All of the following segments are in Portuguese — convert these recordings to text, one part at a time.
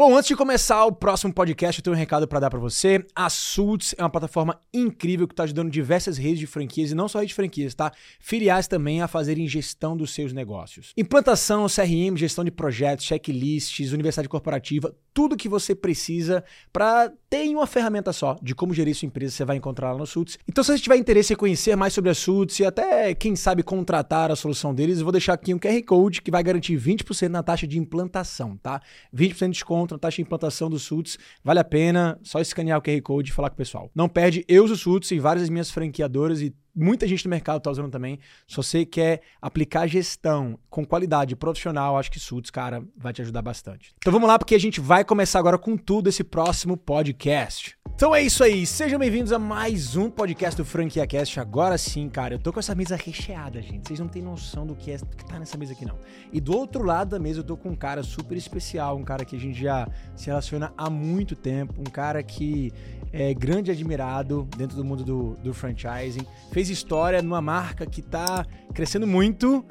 Bom, antes de começar o próximo podcast, eu tenho um recado para dar para você. A Sults é uma plataforma incrível que está ajudando diversas redes de franquias, e não só redes de franquias, tá? Filiais também a fazerem gestão dos seus negócios. Implantação, CRM, gestão de projetos, checklists, universidade corporativa, tudo que você precisa para ter em uma ferramenta só de como gerir sua empresa, você vai encontrar lá no Sults. Então, se você tiver interesse em conhecer mais sobre a Sults e até, quem sabe, contratar a solução deles, eu vou deixar aqui um QR Code que vai garantir 20% na taxa de implantação, tá? 20% de desconto na taxa de implantação dos SUTs. Vale a pena, só escanear o QR Code e falar com o pessoal. Não perde, eu uso SUTs e várias das minhas franqueadoras e muita gente no mercado está usando também. Se você quer aplicar gestão com qualidade profissional, acho que Suits, cara, vai te ajudar bastante. Então vamos lá, porque a gente vai começar agora com tudo esse próximo podcast. Então é isso aí, sejam bem-vindos a mais um podcast do Franquia Cast. Agora sim, cara, eu tô com essa mesa recheada, gente. Vocês não têm noção do que, é, que tá nessa mesa aqui, não. E do outro lado da mesa eu tô com um cara super especial, um cara que a gente já se relaciona há muito tempo, um cara que é grande admirado dentro do mundo do, do franchising, fez história numa marca que tá crescendo muito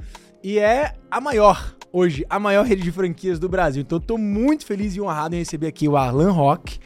e é a maior hoje, a maior rede de franquias do Brasil. Então tô muito feliz e honrado em receber aqui o Arlan Rock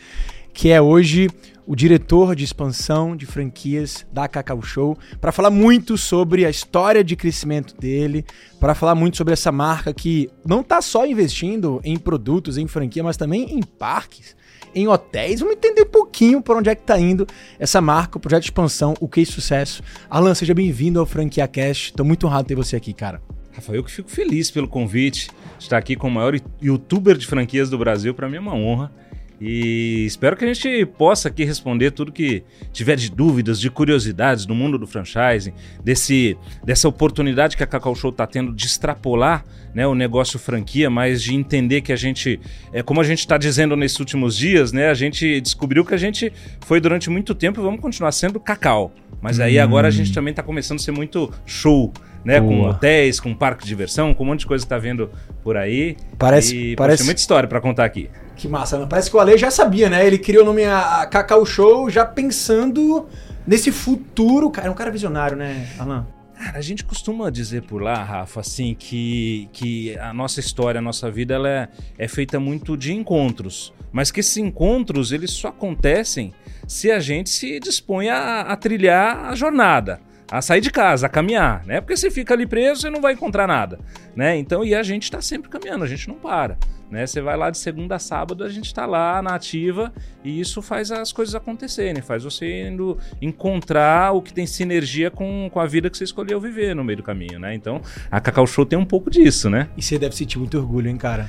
que é hoje o diretor de expansão de franquias da Cacau Show, para falar muito sobre a história de crescimento dele, para falar muito sobre essa marca que não está só investindo em produtos, em franquia, mas também em parques, em hotéis. Vamos entender um pouquinho por onde é que está indo essa marca, o projeto de expansão, o que é sucesso. Alan, seja bem-vindo ao Franquia Cast. Estou muito honrado ter você aqui, cara. Rafael, eu que fico feliz pelo convite. Estar aqui com o maior youtuber de franquias do Brasil, para mim é uma honra. E espero que a gente possa aqui responder tudo que tiver de dúvidas, de curiosidades do mundo do franchising, desse, dessa oportunidade que a Cacau Show está tendo de extrapolar né, o negócio franquia, mas de entender que a gente, é, como a gente está dizendo nesses últimos dias, né, a gente descobriu que a gente foi durante muito tempo e vamos continuar sendo cacau. Mas aí hum. agora a gente também está começando a ser muito show né? Boa. Com hotéis, com parque de diversão, com um monte de coisa que tá vendo por aí. Parece, e, parece muita história para contar aqui. Que massa, né? Parece que o Ale já sabia, né? Ele criou o nome a Cacau Show já pensando nesse futuro. Cara, é um cara visionário, né, Alan? Cara, a gente costuma dizer por lá, Rafa, assim, que, que a nossa história, a nossa vida, ela é, é feita muito de encontros. Mas que esses encontros, eles só acontecem se a gente se dispõe a, a trilhar a jornada a sair de casa, a caminhar, né? Porque você fica ali preso, você não vai encontrar nada, né? Então, e a gente está sempre caminhando, a gente não para, né? Você vai lá de segunda a sábado, a gente está lá na ativa e isso faz as coisas acontecerem, faz você indo encontrar o que tem sinergia com, com a vida que você escolheu viver no meio do caminho, né? Então, a Cacau Show tem um pouco disso, né? E você deve sentir muito orgulho, hein, cara?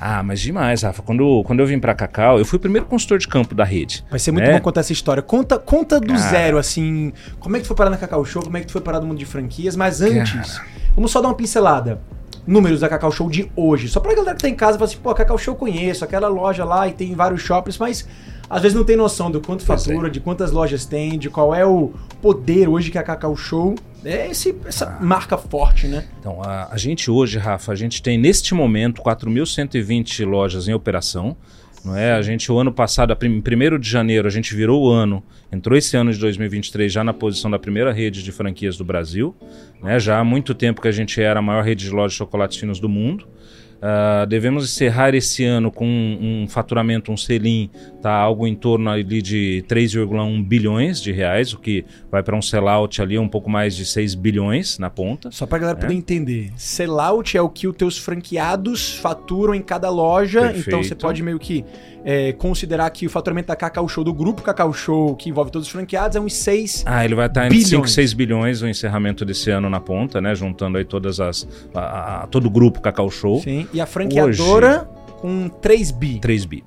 Ah, mas demais, Rafa. Quando, quando eu vim para Cacau, eu fui o primeiro consultor de campo da rede. Vai ser muito né? bom contar essa história. Conta, conta do zero, assim. Como é que tu foi parar na Cacau Show? Como é que tu foi parar no mundo de franquias? Mas antes, vamos só dar uma pincelada. Números da Cacau Show de hoje. Só pra galera que tá em casa, fala assim, pô, a Cacau Show eu conheço, aquela loja lá e tem vários shoppings, mas às vezes não tem noção do quanto fatura, de quantas lojas tem, de qual é o poder hoje que a Cacau Show é esse, essa ah. marca forte, né? Então, a, a, gente hoje, Rafa, a gente tem neste momento 4.120 lojas em operação. Não é? A gente, o ano passado, em 1 de janeiro, a gente virou o ano, entrou esse ano de 2023 já na posição da primeira rede de franquias do Brasil. Né? Já há muito tempo que a gente era a maior rede de lojas de chocolates finos do mundo. Uh, devemos encerrar esse ano com um, um faturamento, um selim, tá, algo em torno ali de 3,1 bilhões de reais, o que vai para um sellout ali um pouco mais de 6 bilhões na ponta. Só para galera é. poder entender, sellout é o que os teus franqueados faturam em cada loja, Perfeito. então você pode meio que é, considerar que o faturamento da Cacau Show, do grupo Cacau Show, que envolve todos os franqueados, é uns 6 Ah, ele vai estar entre 5 e 6 bilhões o encerramento desse ano na ponta, né? Juntando aí todas as. A, a, todo o grupo Cacau Show. Sim, e a franqueadora Hoje, com 3 bi. 3 bi.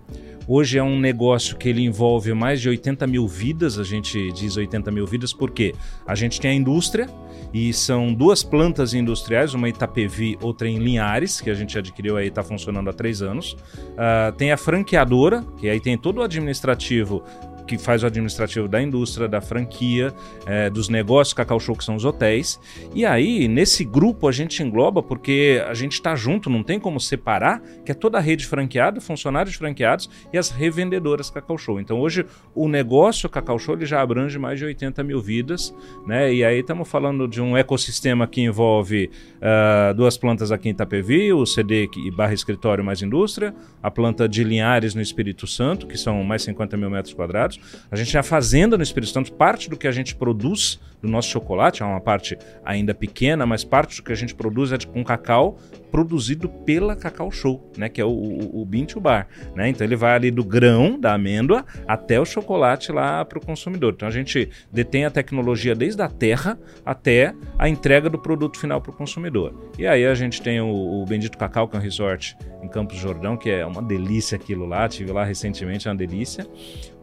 Hoje é um negócio que ele envolve mais de 80 mil vidas, a gente diz 80 mil vidas porque a gente tem a indústria, e são duas plantas industriais, uma em Itapevi, outra em Linhares, que a gente adquiriu aí, está funcionando há três anos. Uh, tem a franqueadora, que aí tem todo o administrativo que faz o administrativo da indústria, da franquia, é, dos negócios Cacau Show, que são os hotéis. E aí, nesse grupo, a gente engloba, porque a gente está junto, não tem como separar, que é toda a rede franqueada, funcionários franqueados e as revendedoras Cacau Show. Então, hoje, o negócio Cacau Show ele já abrange mais de 80 mil vidas, né? E aí estamos falando de um ecossistema que envolve uh, duas plantas aqui em Itapevi, o CD e barra escritório mais indústria, a planta de Linhares no Espírito Santo, que são mais 50 mil metros quadrados. A gente a fazenda no Espírito Santo, parte do que a gente produz do nosso chocolate, é uma parte ainda pequena, mas parte do que a gente produz é de, com cacau produzido pela Cacau Show, né, que é o, o, o Bean to Bar, né? Então ele vai ali do grão da amêndoa até o chocolate lá para o consumidor. Então a gente detém a tecnologia desde a terra até a entrega do produto final para o consumidor. E aí a gente tem o, o Bendito Cacau, que é um resort em Campos Jordão, que é uma delícia aquilo lá. Tive lá recentemente, é uma delícia.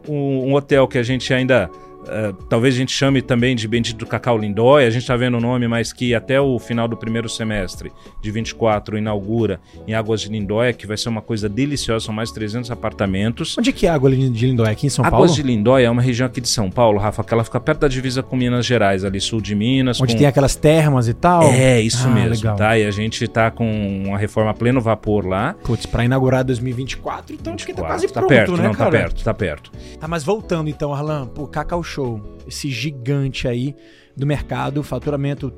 Um, um hotel que a gente ainda Uh, talvez a gente chame também de Bendito Cacau Lindóia, a gente está vendo o nome, mas que até o final do primeiro semestre de 24 inaugura em Águas de Lindóia, que vai ser uma coisa deliciosa, são mais de 300 apartamentos. Onde que é Águas de Lindóia? Aqui em São Águas Paulo? Águas de Lindóia é uma região aqui de São Paulo, Rafa, que ela fica perto da divisa com Minas Gerais, ali sul de Minas. Onde com... tem aquelas termas e tal? É, isso ah, mesmo, legal. tá? E a gente está com uma reforma pleno vapor lá. Putz, para inaugurar 2024, então 24, acho que tá quase tá pronto, perto, né, não, cara? Tá perto, tá perto. Tá, mas voltando então, Arlan, pro Cacau Show esse gigante aí do mercado, faturamento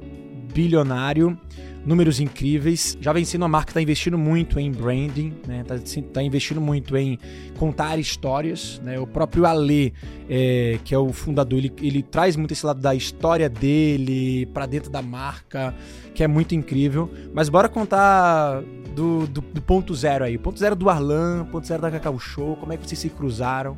bilionário, números incríveis. Já vem sendo uma marca está investindo muito em branding, né? Tá, tá, investindo muito em contar histórias, né? O próprio Ale, é, que é o fundador, ele, ele traz muito esse lado da história dele para dentro da marca, que é muito incrível. Mas bora contar do, do, do ponto zero aí. Ponto zero do Arlan, ponto zero da Cacau Show, como é que vocês se cruzaram?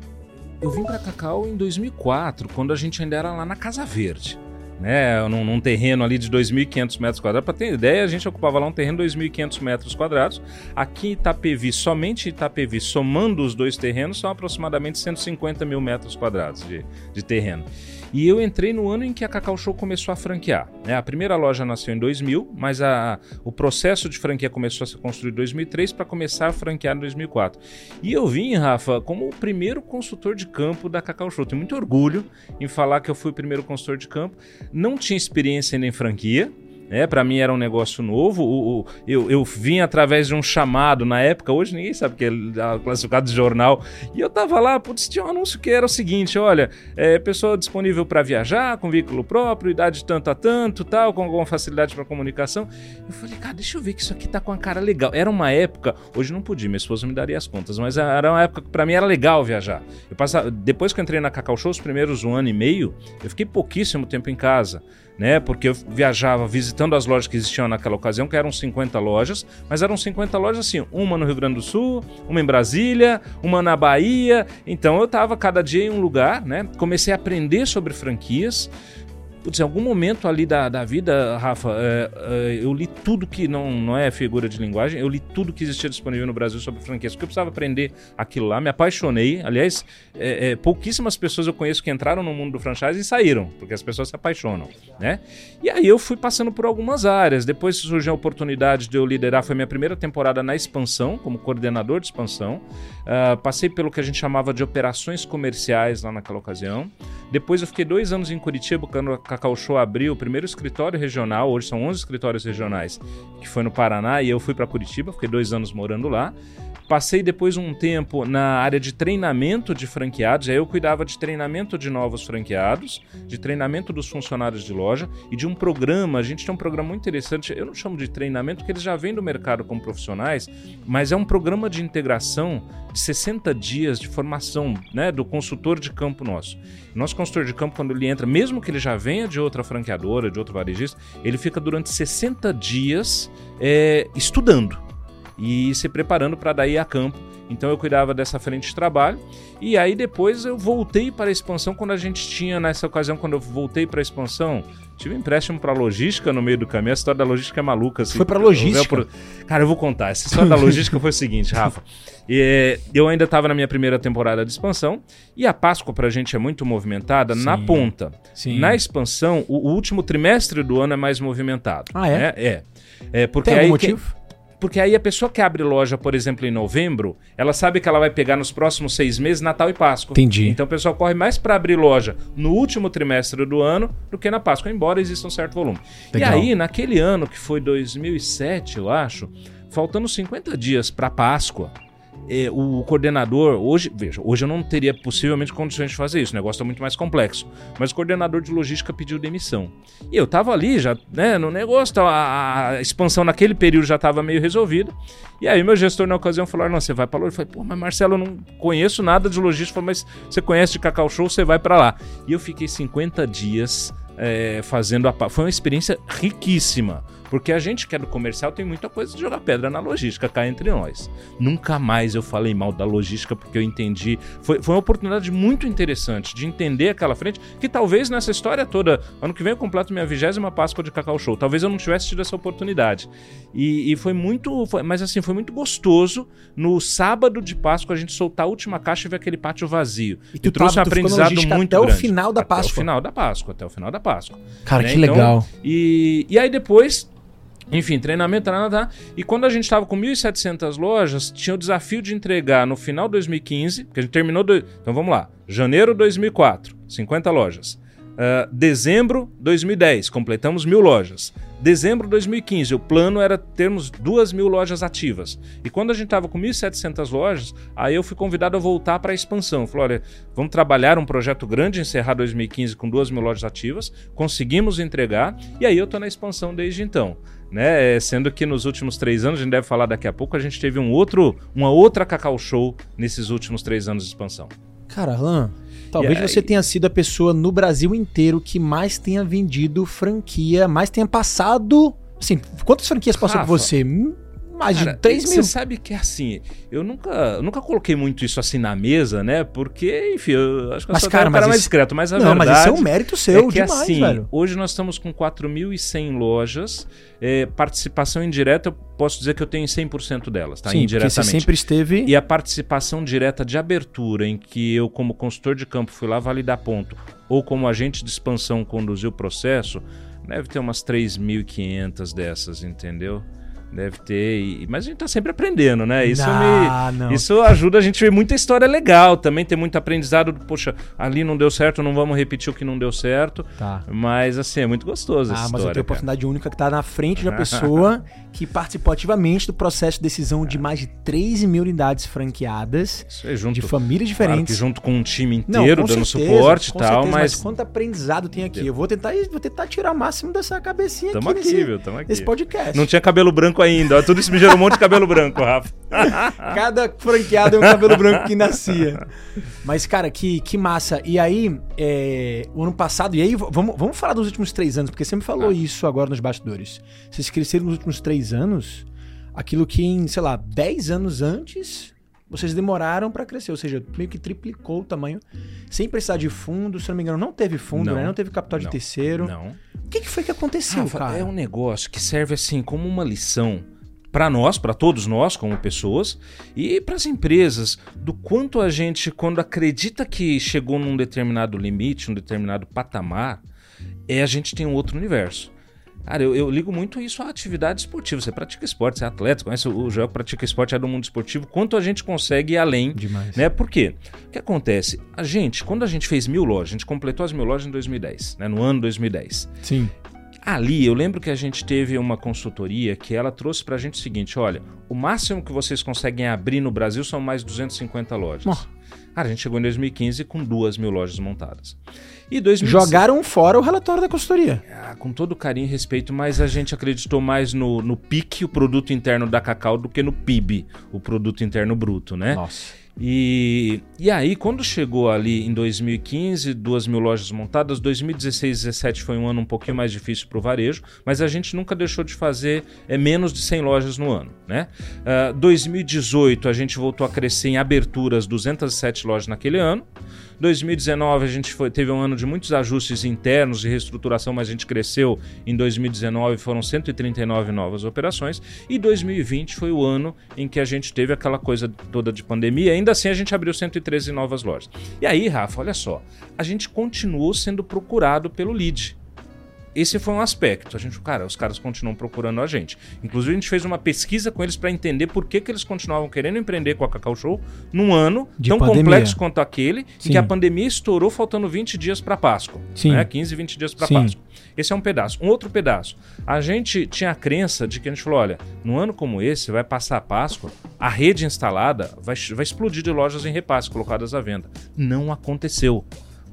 Eu vim para Cacau em 2004, quando a gente ainda era lá na Casa Verde. Né, num, num terreno ali de 2.500 metros quadrados. Para ter ideia, a gente ocupava lá um terreno de 2.500 metros quadrados. Aqui em Itapevi, somente Itapevi, somando os dois terrenos, são aproximadamente 150 mil metros quadrados de, de terreno. E eu entrei no ano em que a Cacau Show começou a franquear. Né? A primeira loja nasceu em 2000, mas a, o processo de franquia começou a ser construído em 2003 para começar a franquear em 2004. E eu vim, Rafa, como o primeiro consultor de campo da Cacau Show. Tenho muito orgulho em falar que eu fui o primeiro consultor de campo. Não tinha experiência ainda em franquia, é, para mim era um negócio novo. O, o, eu, eu vim através de um chamado na época, hoje ninguém sabe que é classificado de jornal. E eu tava lá, putz, tinha um anúncio que era o seguinte: olha, é, pessoa disponível para viajar, com veículo próprio, idade tanto a tanto, tal, com alguma facilidade para comunicação. Eu falei, cara, deixa eu ver que isso aqui tá com a cara legal. Era uma época, hoje não podia, minha esposa me daria as contas, mas era uma época que pra mim era legal viajar. Eu passava, depois que eu entrei na Cacau Show, os primeiros um ano e meio, eu fiquei pouquíssimo tempo em casa né? Porque eu viajava visitando as lojas que existiam naquela ocasião, que eram 50 lojas, mas eram 50 lojas assim, uma no Rio Grande do Sul, uma em Brasília, uma na Bahia. Então eu estava cada dia em um lugar, né? Comecei a aprender sobre franquias, Putz, em algum momento ali da, da vida, Rafa, é, é, eu li tudo que não, não é figura de linguagem, eu li tudo que existia disponível no Brasil sobre franquias, porque eu precisava aprender aquilo lá, me apaixonei. Aliás, é, é, pouquíssimas pessoas eu conheço que entraram no mundo do franchise e saíram, porque as pessoas se apaixonam, né? E aí eu fui passando por algumas áreas. Depois surgiu a oportunidade de eu liderar, foi minha primeira temporada na expansão, como coordenador de expansão. Uh, passei pelo que a gente chamava de operações comerciais lá naquela ocasião. Depois eu fiquei dois anos em Curitiba, quando a Cacau Show abriu o primeiro escritório regional, hoje são 11 escritórios regionais, que foi no Paraná, e eu fui para Curitiba, fiquei dois anos morando lá. Passei depois um tempo na área de treinamento de franqueados, aí eu cuidava de treinamento de novos franqueados, de treinamento dos funcionários de loja e de um programa. A gente tem um programa muito interessante, eu não chamo de treinamento, porque eles já vêm do mercado como profissionais, mas é um programa de integração de 60 dias de formação né, do consultor de campo nosso. Nosso consultor de campo, quando ele entra, mesmo que ele já venha de outra franqueadora, de outro varejista, ele fica durante 60 dias é, estudando e se preparando para daí a campo. Então eu cuidava dessa frente de trabalho. E aí depois eu voltei para a expansão quando a gente tinha, nessa ocasião, quando eu voltei para a expansão, tive um empréstimo para logística no meio do caminho. A história da logística é maluca. Assim, foi para logística? Eu, cara, eu vou contar. Essa história da logística foi o seguinte, Rafa. E, eu ainda estava na minha primeira temporada de expansão e a Páscoa para a gente é muito movimentada Sim. na ponta. Sim. Na expansão, o, o, último trimestre do ano é mais movimentado. Ah, é? É. é. é porque Tem algum aí, motivo? Porque aí a pessoa que abre loja, por exemplo, em novembro, ela sabe que ela vai pegar nos próximos seis meses Natal e Páscoa. Entendi. Então o pessoal corre mais para abrir loja no último trimestre do ano do que na Páscoa, embora exista um certo volume. Legal. E aí, naquele ano, que foi 2007, eu acho, faltando 50 dias para Páscoa, eh, o coordenador, hoje, veja, hoje eu não teria possivelmente condições de fazer isso, o negócio está muito mais complexo. Mas o coordenador de logística pediu demissão. E eu tava ali já, né, no negócio, a, a expansão naquele período já estava meio resolvida. E aí meu gestor na ocasião falou: não, você vai para logística. Eu falei, pô, mas Marcelo, eu não conheço nada de logística. Falei, mas você conhece de Cacau Show, você vai para lá. E eu fiquei 50 dias é, fazendo a. Foi uma experiência riquíssima. Porque a gente que é do comercial tem muita coisa de jogar pedra na logística, cá entre nós. Nunca mais eu falei mal da logística porque eu entendi. Foi, foi uma oportunidade muito interessante de entender aquela frente, que talvez nessa história toda, ano que vem eu completo minha vigésima Páscoa de Cacau Show. Talvez eu não tivesse tido essa oportunidade. E, e foi muito. foi- mas assim, foi muito gostoso no sábado de Páscoa a gente soltar a última caixa e ver aquele pátio vazio. E tu trouxe um tava- na aprendizado muito até o grande. final da Até Páscoa. o final da Páscoa, até o final da Páscoa. Cara, né? que Então, legal. E, e aí depois, enfim, treinamento, tá, tá. E quando a gente estava com 1.700 lojas, tinha o desafio de entregar no final de 2015, porque a gente terminou. Do, então vamos lá. Janeiro de 2004, 50 lojas. Ah, dezembro 2010, completamos mil lojas. Dezembro de 2015, o plano era termos duas mil lojas ativas. E quando a gente estava com 1.700 lojas, aí eu fui convidado a voltar para a expansão. Falei, olha, vamos trabalhar um projeto grande, encerrar 2015 com duas mil lojas ativas, conseguimos entregar, e aí eu estou na expansão desde então. Né? É, Sendo que nos últimos três anos, a gente deve falar daqui a pouco, a gente teve um outro, uma outra Cacau Show nesses últimos três anos de expansão. Cara, Alan, talvez aí- você tenha sido a pessoa no Brasil inteiro que mais tenha vendido franquia, mais tenha passado. Assim, quantas franquias passou Rafa, por você? Mais de Cara, 3 Você mil. sabe que é assim, eu nunca, eu nunca coloquei muito isso assim na mesa, né? Porque, enfim, eu acho que eu Mas, sou cara, um cara mas mais discreto, mas a Não, verdade mas isso é um mérito seu é que demais, assim, velho. hoje nós estamos com 4.100 lojas, é, participação indireta, eu posso dizer que eu tenho 100% delas, tá? Sim, Indiretamente. você sempre esteve. E a participação direta de abertura, em que eu, como consultor de campo, fui lá validar ponto, ou como agente de expansão conduzi o processo, deve ter umas 3.500 dessas, entendeu? Deve ter. e- mas a gente tá sempre aprendendo, né? Isso me. não. Isso ajuda a gente a ver muita história legal. Também tem muito aprendizado. Poxa, ali não deu certo, não vamos repetir o que não deu certo. Tá. Mas assim, é muito gostoso Ah, essa mas eu história. tenho cara. oportunidade única que tá na frente de uma pessoa que participou ativamente do processo de decisão de mais de 3 mil unidades franqueadas Isso é junto, de famílias claro diferentes. junto com um time Não, inteiro com dando certeza, suporte e tal, certeza, mas. quanto aprendizado tem aqui. Eu vou tentar, vou tentar tirar o máximo dessa cabecinha Tamo aqui, aqui, nesse, viu? Tamo aqui. nesse podcast. Não tinha cabelo branco ainda. Tudo isso me gerou um monte de cabelo branco, Rafa. Cada franqueado é um cabelo branco que nascia. Mas, cara, que, que massa. E aí, é, o ano passado, e aí vamos, vamos falar dos últimos três anos, porque você me falou Ah. isso agora nos bastidores. Vocês cresceram nos últimos três anos aquilo que em, sei lá, 10 anos antes vocês demoraram pra crescer, ou seja, meio que triplicou o tamanho, sem precisar de fundo, se não me engano, não teve fundo, Não. né? Não teve capital de Não. terceiro. Não. O que, que foi que aconteceu, Rafa, cara? é um negócio que serve assim como uma lição para nós, para todos nós como pessoas e para as empresas do quanto a gente quando acredita que chegou num determinado limite, um determinado patamar, é a gente tem um outro universo. Cara, eu, eu ligo muito isso à atividade esportiva. Você pratica esporte, você é atleta, conhece o Joel que pratica esporte, é do mundo esportivo. Quanto a gente consegue ir além Demais. né? Por quê? O que acontece? A gente, quando a gente fez mil lojas, a gente completou as mil lojas em 2010, né? no ano 2010. Sim. Ali, eu lembro que a gente teve uma consultoria que ela trouxe pra gente o seguinte: olha, o máximo que vocês conseguem abrir no Brasil são mais 250 lojas. Ó. Cara, a gente chegou em 2015 com duas mil lojas montadas. E 2016, Jogaram fora o relatório da consultoria. ah, com todo carinho e respeito, mas a gente acreditou mais no, no PIC, o produto interno da Cacau, do que no PIB, o produto interno bruto, né? Nossa. E, e aí, quando chegou ali em 2015, duas mil lojas montadas, 2016 2017 foi um ano um pouquinho mais difícil para o varejo, mas a gente nunca deixou de fazer é, menos de 100 lojas no ano. Né? Ah, 2018 a gente voltou a crescer em aberturas, 207 lojas naquele ano. 2019 a gente foi, teve um ano de muitos ajustes internos e reestruturação, mas a gente cresceu em 2019, foram 139 novas operações. E 2020 foi o ano em que a gente teve aquela coisa toda de pandemia. Ainda assim, a gente abriu 113 novas lojas. E aí, Rafa, olha só, a gente continuou sendo procurado pelo lead. Esse foi um aspecto. A gente, cara, os caras continuam procurando a gente. Inclusive, a gente fez uma pesquisa com eles para entender por que, que eles continuavam querendo empreender com a Cacau Show num ano De tão pandemia. complexo quanto aquele, Sim. em que a pandemia estourou faltando 20 dias para Páscoa. Sim. Né? 15, 20 dias para. Páscoa. Esse é um pedaço. Um outro pedaço. A gente tinha a crença de que a gente falou: olha, num ano como esse, vai passar a Páscoa, a rede instalada vai, vai explodir de lojas em repasse colocadas à venda. Não aconteceu.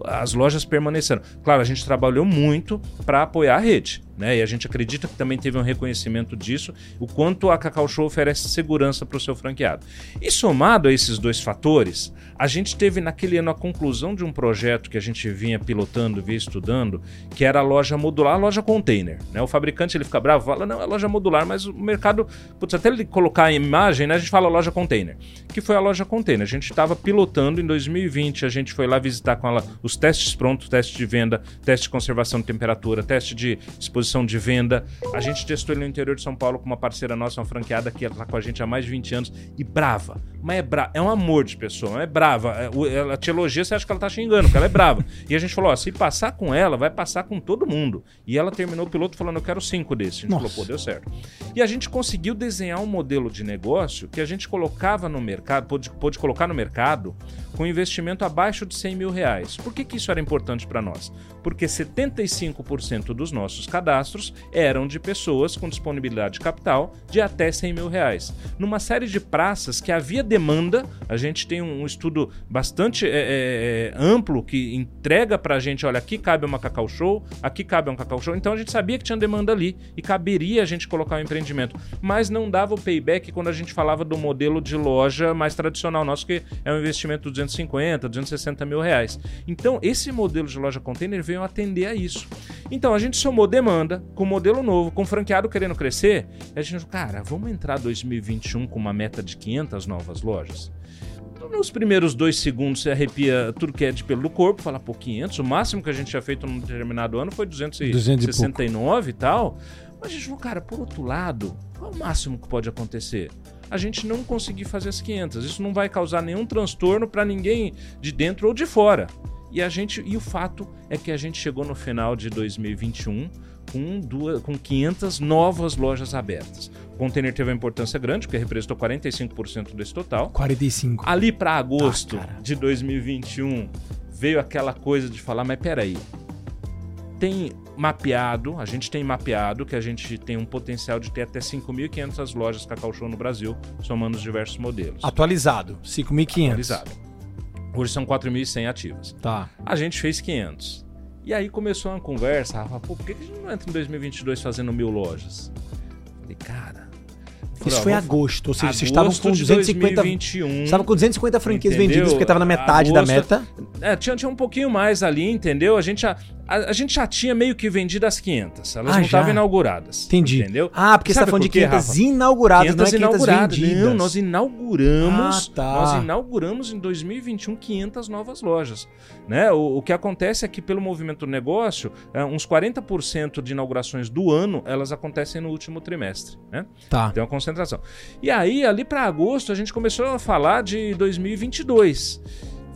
As lojas permaneceram. Claro, a gente trabalhou muito para apoiar a rede. Né? E a gente acredita que também teve um reconhecimento disso, o quanto a Cacau Show oferece segurança para o seu franqueado. E somado a esses dois fatores, a gente teve naquele ano a conclusão de um projeto que a gente vinha pilotando, vinha estudando, que era a loja modular, a loja container. Né? O fabricante ele fica bravo, fala, não, é loja modular, mas o mercado, putz, até ele colocar a imagem, né, a gente fala loja container, que foi a loja container. A gente estava pilotando em 2020, a gente foi lá visitar com ela os testes prontos, teste de venda, teste de conservação de temperatura, teste de exposição de venda. A gente testou ele no interior de São Paulo com uma parceira nossa, uma franqueada que ela tá com a gente há mais de 20 anos e brava. Mas é brava, é um amor de pessoa, é brava. É, Ela te elogia, você acha que ela tá xingando, porque ela é brava. E a gente falou, ó, se passar com ela, vai passar com todo mundo. E ela terminou o piloto falando, eu quero cinco desses. A gente Nossa. falou, pô, deu certo. E a gente conseguiu desenhar um modelo de negócio que a gente colocava no mercado, pôde, pôde colocar no mercado com investimento abaixo de 100 mil reais. Por que, que isso era importante para nós? Porque 75% dos nossos cadastros eram de pessoas com disponibilidade de capital de até 100 mil reais. Numa série de praças que havia demanda, a gente tem um estudo bastante é, é, é, amplo que entrega para a gente, olha, aqui cabe uma Cacau Show, aqui cabe um Cacau Show, então a gente sabia que tinha demanda ali e caberia a gente colocar um empreendimento, mas não dava o payback quando a gente falava do modelo de loja mais tradicional nosso, que é um investimento de 250, 260 mil reais. Então, esse modelo de loja container veio atender a isso. Então, a gente somou demanda com modelo novo, com franqueado querendo crescer, e a gente, cara, vamos entrar 2021 com uma meta de 500 novas lojas? Nos primeiros dois segundos você arrepia tudo que é de pelo do corpo, fala, pô, 500. O máximo que a gente tinha feito num determinado ano foi 200 e 269 e tal. Mas a gente falou, cara, por outro lado, qual é o máximo que pode acontecer? A gente não conseguir fazer as 500. Isso não vai causar nenhum transtorno para ninguém de dentro ou de fora. E a gente e o fato é que a gente chegou no final de 2021 com, duas, com 500 novas lojas abertas. O container teve uma importância grande, porque representou 45% desse total. 45. Ali para agosto Ah, de 2021 veio aquela coisa de falar, mas peraí, tem mapeado, a gente tem mapeado que a gente tem um potencial de ter até 5.500 lojas Cacau Show no Brasil, somando os diversos modelos. Atualizado. 5.500. Atualizado. Hoje são 4.100 ativas. Tá. A gente fez 500. E aí começou uma conversa, Rafa, pô, por que a gente não entra em 2022 fazendo mil lojas? Falei, cara... Isso foi agosto, ou seja, agosto vocês estavam com de 250. 2021. Estavam com 250 franquias Entendeu? vendidas, porque tava na metade da Agosto- meta. É, tinha, tinha um pouquinho mais ali, entendeu? A gente já, a, a gente já tinha meio que vendido as 500. Elas Ah, não estavam inauguradas. Entendi. Entendeu? Ah, porque você tá Sabe falando de por quê, 500 Rafa? inauguradas, não é 500 inauguradas. vendidas. Não, nós inauguramos, Ah, tá. nós inauguramos em 2021 500 novas lojas, né? O, o que acontece é que pelo movimento do negócio, é, uns 40% de inaugurações do ano, elas acontecem no último trimestre, né? Tá. Tem uma concentração. E aí, ali para agosto, a gente começou a falar de 2022.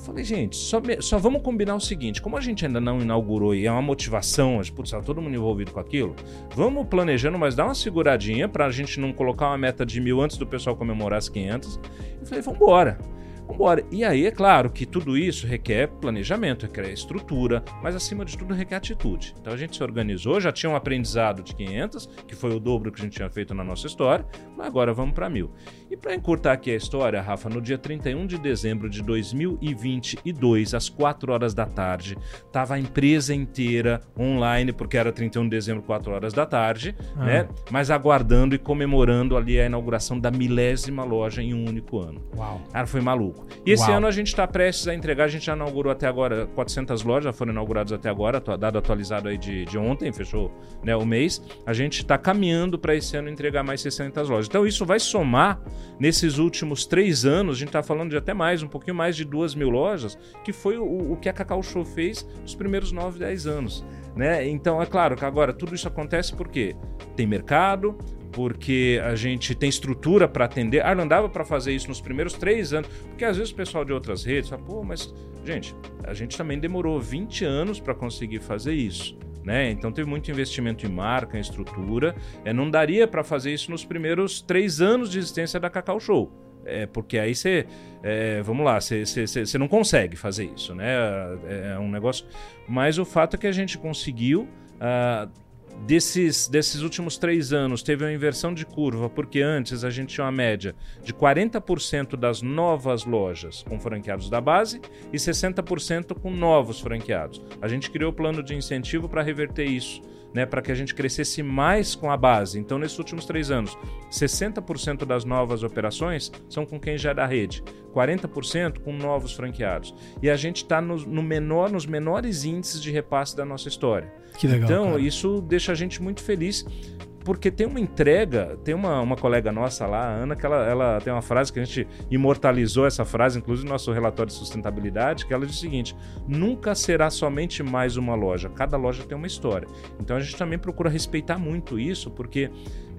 Falei, gente, só, só vamos combinar o seguinte: como a gente ainda não inaugurou e é uma motivação, putz, tá todo mundo envolvido com aquilo, vamos planejando, mas dá uma seguradinha pra gente não colocar uma meta de mil antes do pessoal comemorar as 500. E falei, vambora. Vambora. E aí, é claro que tudo isso requer planejamento, requer estrutura, mas acima de tudo requer atitude. Então a gente se organizou, já tinha um aprendizado de 500, que foi o dobro que a gente tinha feito na nossa história, mas agora vamos para mil. E para encurtar aqui a história, Rafa, no dia 31 de dezembro de 2022, às 4 horas da tarde, tava a empresa inteira online, porque era 31 de dezembro, 4 horas da tarde, Ah. né? Mas aguardando e comemorando ali a inauguração da milésima loja em um único ano. Uau. Cara, foi maluco. E esse Uau. ano a gente está prestes a entregar, a gente já inaugurou até agora 400 lojas, já foram inauguradas até agora, dado atualizado aí de, de ontem, fechou né, o mês. A gente está caminhando para esse ano entregar mais 600 lojas. Então isso vai somar nesses últimos três anos, a gente está falando de até mais, um pouquinho mais de duas mil lojas, que foi o, o que a Cacau Show fez nos primeiros 9, 10 anos. Né? Então é claro que agora tudo isso acontece porque tem mercado, porque a gente tem estrutura para atender. Ah, não dava para fazer isso nos primeiros três anos, porque às vezes o pessoal de outras redes fala, pô, mas, gente, a gente também demorou 20 anos para conseguir fazer isso. Né? Então teve muito investimento em marca, em estrutura. É, não daria para fazer isso nos primeiros três anos de existência da Cacau Show. É, porque aí você. É, vamos lá, você não consegue fazer isso, né? É, é um negócio. Mas o fato é que a gente conseguiu. Uh, desses, desses últimos três anos teve uma inversão de curva, porque antes a gente tinha uma média de 40% das novas lojas com franqueados da base e 60% com novos franqueados. A gente criou o plano de incentivo para reverter isso né, para que a gente crescesse mais com a base. Então, nesses últimos três anos, 60% das novas operações são com quem já é da rede, 40% com novos franqueados. E a gente está no, no, menor, nos menores índices de repasse da nossa história. Que legal. Então, cara. isso deixa a gente muito feliz porque tem uma entrega, tem uma, uma colega nossa lá, a Ana, que ela, ela tem uma frase que a gente imortalizou essa frase, inclusive no nosso relatório de sustentabilidade, que ela diz o seguinte: nunca será somente mais uma loja, cada loja tem uma história. Então a gente também procura respeitar muito isso, porque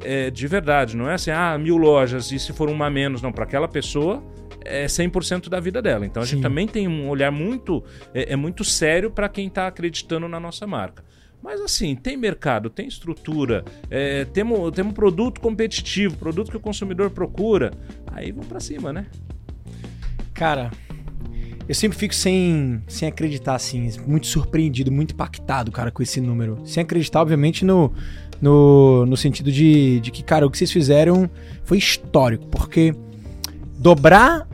é, de verdade, não é assim, ah, mil lojas e se for uma menos, não, para aquela pessoa é 100% da vida dela. Então a Sim. gente também tem um olhar muito é, é muito sério para quem está acreditando na nossa marca. Mas assim, tem mercado, tem estrutura, é, temos, temos produto competitivo, produto que o consumidor procura. Aí vamos para cima, né? Cara, eu sempre fico sem, sem acreditar, assim, muito surpreendido, muito impactado, cara, com esse número. Sem acreditar, obviamente, no, no, no sentido de, de que, cara, o que vocês fizeram foi histórico, porque dobrar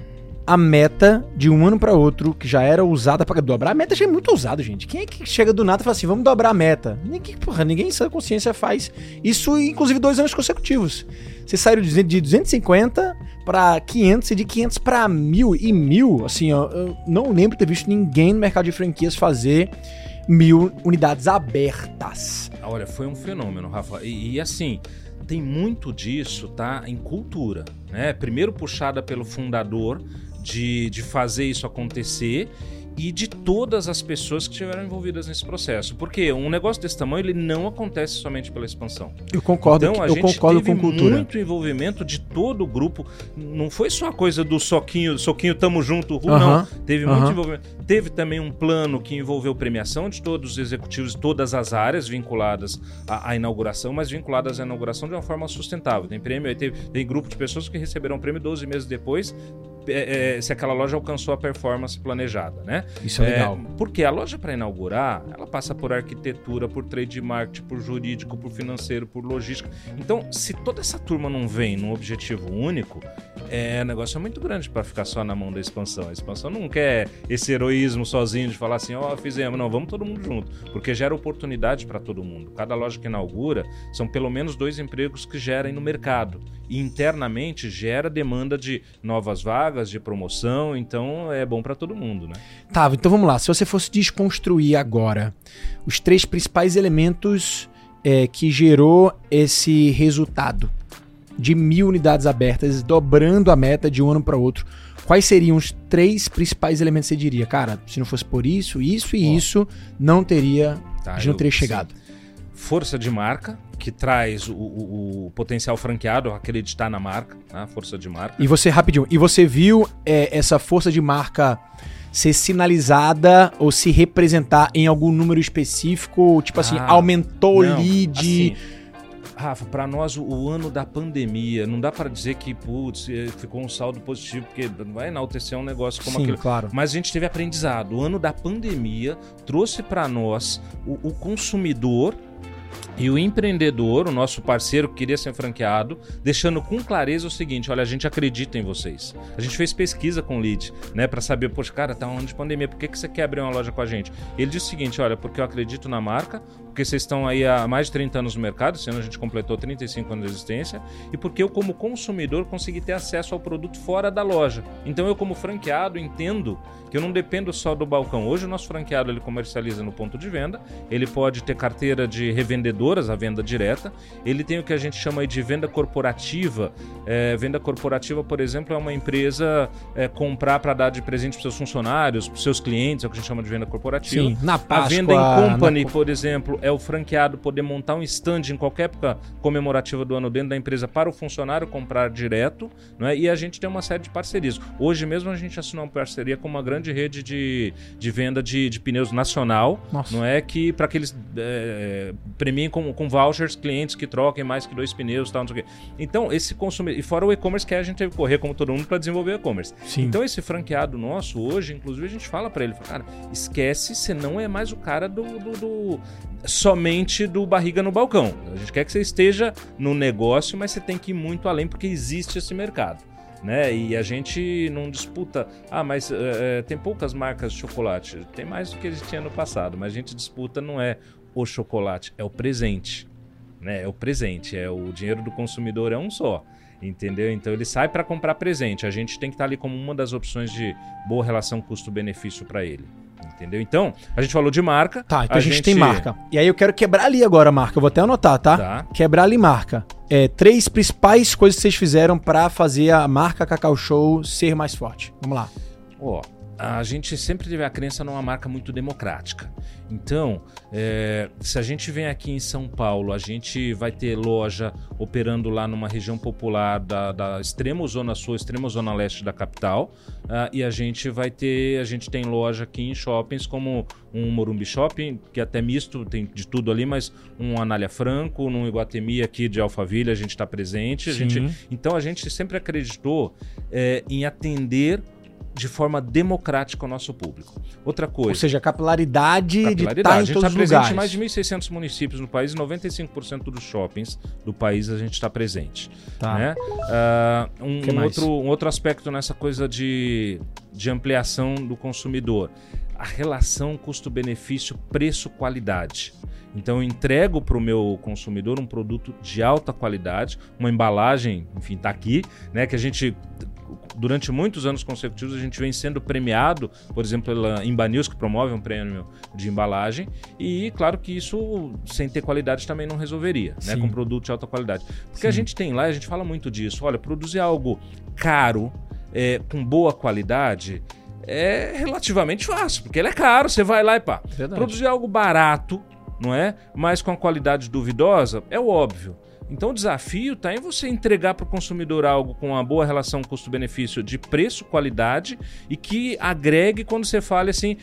a meta de um ano para outro, que já era usada para dobrar a meta, já é muito ousado, gente. Quem é que chega do nada e fala assim, vamos dobrar a meta? Ninguém, porra, ninguém em sua consciência faz isso, inclusive dois anos consecutivos. Você saiu de 250 para 500 e de 500 para 1000 e 1000, assim, ó, eu não lembro ter visto ninguém no mercado de franquias fazer mil unidades abertas. Olha, foi um fenômeno, Rafa. E, e assim, tem muito disso, tá? Em cultura, né? Primeiro puxada pelo fundador, de, de fazer isso acontecer e de todas as pessoas que estiveram envolvidas nesse processo. Porque um negócio desse tamanho ele não acontece somente pela expansão. Eu concordo, então, a eu gente concordo teve com cultura. muito envolvimento de todo o grupo. Não foi só a coisa do soquinho, soquinho tamo junto, uh, Aham, não. Teve muito aham. envolvimento. Teve também um plano que envolveu premiação de todos os executivos de todas as áreas vinculadas à, à inauguração, mas vinculadas à inauguração de uma forma sustentável. Tem prêmio, aí teve, tem grupo de pessoas que receberam prêmio 12 meses depois, é, é, se aquela loja alcançou a performance planejada, né? Isso é legal. Porque a loja para inaugurar, ela passa por arquitetura, por trade marketing, por jurídico, por financeiro, por logística. Então, se toda essa turma não vem num objetivo único, é, o negócio é muito grande para ficar só na mão da expansão. A expansão não quer esse heroísmo sozinho de falar assim, ó, fizemos, não, vamos todo mundo junto, porque gera oportunidade para todo mundo. Cada loja que inaugura são pelo menos dois empregos que gerem no mercado e internamente gera demanda de novas vagas, de promoção, então é bom para todo mundo, né? Tá, então vamos lá. Se você fosse desconstruir agora os três principais elementos é, que gerou esse resultado de mil unidades abertas, dobrando a meta de um ano para outro, quais seriam os três principais elementos que você diria? Cara, se não fosse por isso, isso e Ó. isso, não teria, Tá, não eu- teria sim. chegado. Força de marca, que traz o, o- o potencial franqueado a acreditar na marca, né? força de marca. E você, rapidinho, e você viu é, essa força de marca ser sinalizada ou se representar em algum número específico? Tipo assim, Ah, aumentou o Não, lead? assim, Rafa, para nós o, ano da pandemia, não dá para dizer que putz, eh, ficou um saldo positivo, porque não vai enaltecer um negócio como Sim, aquilo. claro. Mas a gente teve aprendizado. O ano da pandemia trouxe para nós o, o consumidor e o empreendedor, o nosso parceiro que queria ser franqueado, deixando com clareza o seguinte: olha, a gente acredita em vocês. A gente fez pesquisa com o lead, né, para saber, poxa, cara, tá um ano de pandemia, por que, que você quer abrir uma loja com a gente? Ele disse o seguinte: olha, porque eu acredito na marca, porque vocês estão aí há mais de 30 anos no mercado, sendo a gente completou 35 anos de existência, e porque eu, como consumidor, consegui ter acesso ao produto fora da loja. Então, eu, como franqueado, entendo que eu não dependo só do balcão. Hoje, o nosso franqueado ele comercializa no ponto de venda, ele pode ter carteira de revendedoras, a venda direta, ele tem o que a gente chama de venda corporativa. É, venda corporativa, por exemplo, é uma empresa é, comprar para dar de presente para seus funcionários, para seus clientes, é o que a gente chama de venda corporativa. Sim, na A Páscoa... venda em company, na- por exemplo, é o franqueado poder montar um stand em qualquer época comemorativa do ano dentro da empresa para o funcionário comprar direto, não é? E a gente tem uma série de parcerias. Hoje mesmo a gente assinou uma parceria com uma grande grande rede de, de venda de, de pneus nacional. Nossa. Não é que para que eles é, premiem com, com vouchers clientes que troquem mais que dois pneus tal, não sei o quê. Então, esse consumidor. E fora o e-commerce que a gente teve que correr, como todo mundo, para desenvolver o e-commerce. Então, esse franqueado nosso, hoje, inclusive, a gente fala para ele: cara, esquece, você não é mais o cara do, do, do somente do barriga no balcão. A gente quer que você esteja no negócio, mas você tem que ir muito além porque existe esse mercado. Né? E a gente não disputa. Ah, mas é, tem poucas marcas de chocolate. Tem mais do que a gente tinha no passado, mas a gente disputa não é o chocolate, é o presente. Né? É o presente, é o dinheiro do consumidor é um só. Entendeu? Então ele sai para comprar presente. A gente tem que estar tá ali como uma das opções de boa relação custo-benefício para ele. Entendeu? Então, a gente falou de marca. Tá, então a, gente, gente, tem marca. E aí eu quero quebrar ali agora a marca. Eu vou até anotar, tá? Tá. Quebrar ali marca. É, três principais coisas que vocês fizeram para fazer a marca Cacau Show ser mais forte. Vamos lá. Ó, a gente sempre teve a crença numa marca muito democrática. Então, é, se a gente vem aqui em São Paulo, a gente vai ter loja operando lá numa região popular da, da extrema zona sul, extrema zona leste da capital, uh, e a gente vai ter, a gente tem loja aqui em shoppings como um Morumbi Shopping, que é até misto, tem de tudo ali, mas um Anália Franco, num Iguatemi aqui de Alphaville, a gente está presente. A gente, então a gente sempre acreditou é, em atender de forma democrática ao nosso público. Outra coisa. Ou seja, a capilaridade, capilaridade. de estar em todos os lugares. A gente está presente em mais de 1.600 municípios no país e 95% dos shoppings do país a gente está presente. Tá. Né? Uh, um, um outro, um outro aspecto nessa coisa de, de ampliação do consumidor. A relação custo-benefício, preço-qualidade. Então eu entrego para o meu consumidor um produto de alta qualidade, uma embalagem, enfim, está aqui, né? Que a gente durante muitos anos consecutivos a gente vem sendo premiado, por exemplo, pela Imba News, que promove um prêmio de embalagem, e claro que isso, sem ter qualidade, também não resolveria, né? Com produto de alta qualidade. Porque Sim. a gente tem lá, a gente fala muito disso, olha, produzir algo caro, é, com boa qualidade, é relativamente fácil, porque ele é caro, você vai lá e pá. Verdade. Produzir algo barato, não é? Mas com a qualidade duvidosa, é o óbvio. Então o desafio está em você entregar para o consumidor algo com uma boa relação custo-benefício de preço, qualidade e que agregue quando você fala assim,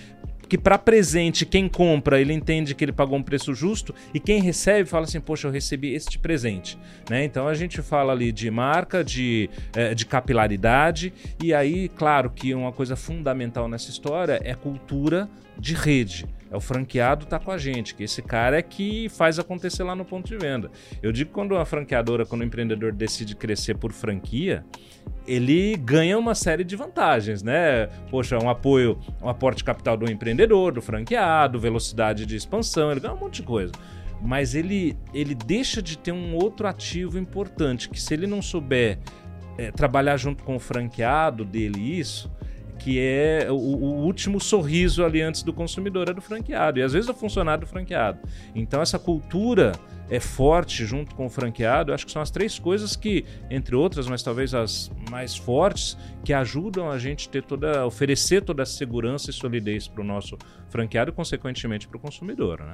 que para presente, quem compra, ele entende que ele pagou um preço justo e quem recebe fala assim, poxa, eu recebi este presente. Né? Então a gente fala ali de marca, de, é, de capilaridade e aí, claro que uma coisa fundamental nessa história é cultura de rede. É o franqueado tá com a gente, que esse cara é que faz acontecer lá no ponto de venda. Eu digo que quando uma franqueadora, quando o empreendedor decide crescer por franquia, ele ganha uma série de vantagens, né? Poxa, um apoio, um aporte capital do empreendedor, do franqueado, velocidade de expansão, ele ganha um monte de coisa. Mas ele, ele deixa de ter um outro ativo importante, que se ele não souber é, trabalhar junto com o franqueado dele isso, que é o, o, último sorriso ali antes do consumidor é do franqueado e às vezes do funcionário do franqueado. Então essa cultura é forte junto com o franqueado, eu acho que são as três coisas que, entre outras, mas talvez as mais fortes, que ajudam a gente ter toda, oferecer toda a segurança e solidez para o nosso franqueado e, consequentemente, para o consumidor. Né?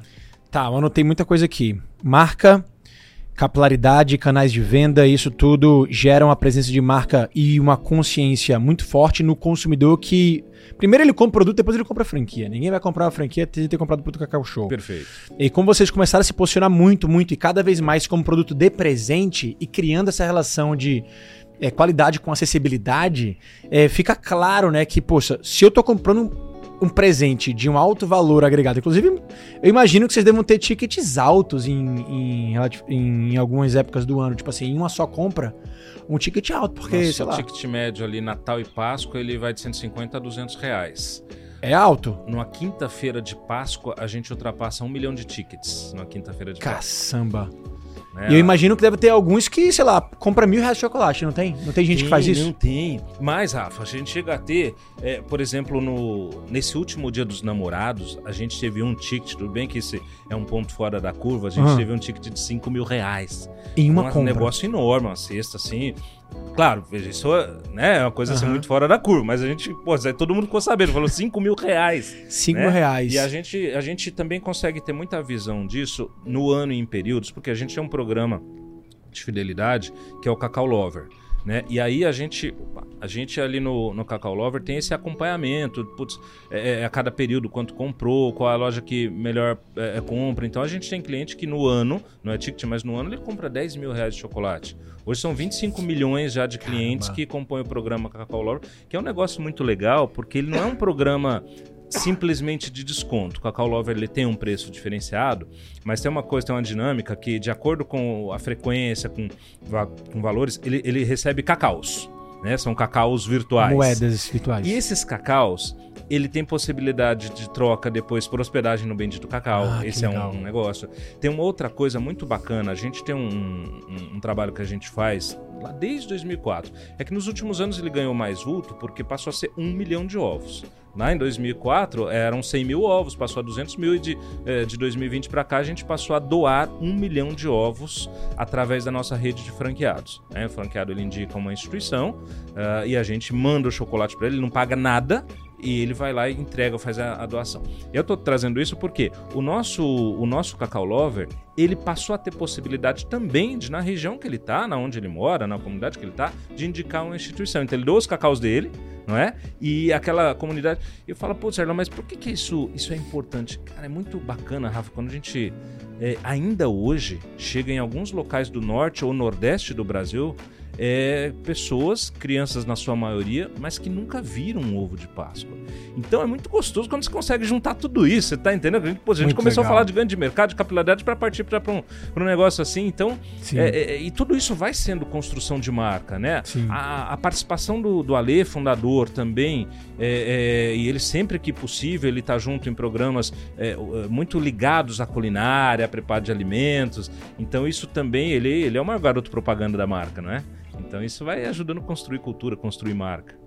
Tá, eu anotei muita coisa aqui. Marca, capilaridade, canais de venda, isso tudo gera uma presença de marca e uma consciência muito forte no consumidor que primeiro ele compra o produto, depois ele compra a franquia. Ninguém vai comprar a franquia sem ter comprado o produto Cacau Show. Perfeito. E como vocês começaram a se posicionar muito, muito e cada vez mais como produto de presente e criando essa relação de é, qualidade com acessibilidade, é, fica claro, né, que, poxa, se eu tô comprando um presente de um alto valor agregado. Inclusive, eu imagino que vocês devam ter tickets altos em, em, em, algumas épocas do ano. Tipo assim, em uma só compra, um ticket alto, porque, Nossa, sei lá... O ticket médio ali, Natal e Páscoa, ele vai de 150 a 200 reais. É alto? Numa quinta-feira de Páscoa, a gente ultrapassa um milhão de tickets. Numa quinta-feira de Caçamba. Páscoa. Né? E eu imagino que deve ter alguns que, sei lá, compra mil reais de chocolate, não tem? Não tem gente tem, que faz isso? Não tem. Mas, Rafa, a gente chega a ter, é, por exemplo, no, nesse último dia dos namorados, a gente teve um ticket, tudo bem que esse é um ponto fora da curva, a gente uhum. teve um ticket de 5 mil reais. Em uma um compra. Um negócio enorme, uma cesta assim. Claro, veja, isso né, é uma coisa uhum. assim muito fora da curva, mas a gente, pô, todo mundo ficou sabendo, falou 5 mil reais. 5 né? reais. E a gente, a gente também consegue ter muita visão disso no ano e em períodos, porque a gente tem um programa de fidelidade que é o Cacau Lover. Né? E aí a gente, a gente ali no, no Cacau Lover tem esse acompanhamento, putz, é, é, a cada período quanto comprou, qual a loja que melhor é, é, compra. Então a gente tem cliente que no ano, não é ticket, mas no ano ele compra 10 mil reais de chocolate. Hoje são 25 milhões já de clientes Caramba. que compõem o programa Cacau Lover, que é um negócio muito legal, porque ele não é um programa simplesmente de desconto. O Cacau Lover ele tem um preço diferenciado, mas tem uma coisa, tem uma dinâmica que, de acordo com a frequência, com, com valores, ele, ele recebe cacaus. Né? São cacaus virtuais. Moedas virtuais. E esses cacaus, ele tem possibilidade de troca depois por hospedagem no Bendito Cacau. Ah, Esse é um, um, negócio. Tem uma outra coisa muito bacana. A gente tem um, um, um, trabalho que a gente faz lá desde 2004. É que nos últimos anos ele ganhou mais vulto porque passou a ser um milhão de ovos. Lá em 2004 eram 100 mil ovos, passou a 200 mil e de, eh, de 2020 para cá a gente passou a doar um milhão de ovos através da nossa rede de franqueados. Né? O franqueado ele indica uma instituição uh, e a gente manda o chocolate para ele, ele não paga nada e ele vai lá e entrega, faz a, a doação. Eu estou trazendo isso porque o nosso, o nosso Cacau Lover, ele passou a ter possibilidade também de, na região que ele está, na onde ele mora, na comunidade que ele está, de indicar uma instituição. Então ele doa os cacaus dele, não é? E aquela comunidade. Eu falo, pô, Sérgio, mas por que, que isso, isso é importante? Cara, é muito bacana, Rafa, quando a gente é, ainda hoje chega em alguns locais do norte ou nordeste do Brasil é, pessoas, crianças na sua maioria, mas que nunca viram um ovo de Páscoa. Então é muito gostoso quando você consegue juntar tudo isso, você tá entendendo? Pô, a gente começou legal. a falar de ganho de mercado, de capilaridade para partir para um, um negócio assim. Então, é, é, e tudo isso vai sendo construção de marca, né? A, a, participação do, do Ale, fundador, também, é, é, e ele sempre que possível, ele tá junto em programas é, muito ligados à culinária, a preparo de alimentos. Então isso também, ele, ele é o maior garoto propaganda da marca, não é? Então isso vai ajudando a construir cultura, construir marca.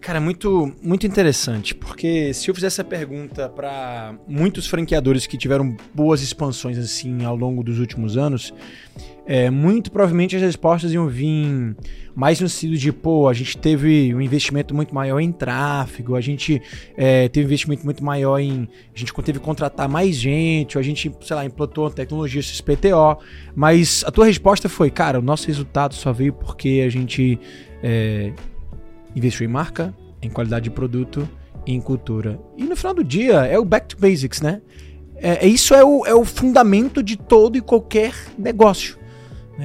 Cara, muito, muito interessante, porque se eu fizesse essa pergunta para muitos franqueadores que tiveram boas expansões assim ao longo dos últimos anos, é, muito provavelmente as respostas iam vir mais no sentido de, pô, a gente teve um investimento muito maior em tráfego, a gente é, teve um investimento muito maior em. A gente teve que contratar mais gente, ou a gente, sei lá, implantou tecnologia XPTO, mas a tua resposta foi, cara, o nosso resultado só veio porque a gente. É, investiu em marca, em qualidade de produto e em cultura. E no final do dia é o back to basics, né? É, é, isso é o, é o fundamento de todo e qualquer negócio.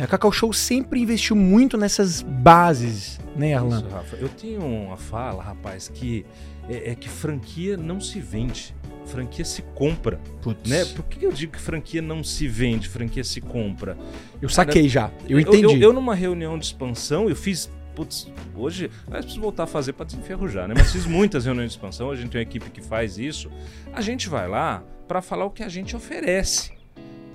A Cacau Show sempre investiu muito nessas bases, né, Arlan? Isso, Rafa. Eu tenho uma fala, rapaz, que é, é que franquia não se vende. Franquia se compra. Putz. Né? Por que eu digo que franquia não se vende, franquia se compra? Eu saquei já, eu entendi. Eu, eu, eu, numa reunião de expansão, eu fiz putz, hoje, nós preciso voltar a fazer para desenferrujar, né? Mas fiz muitas reuniões de expansão, a gente tem uma equipe que faz isso. A gente vai lá para falar o que a gente oferece.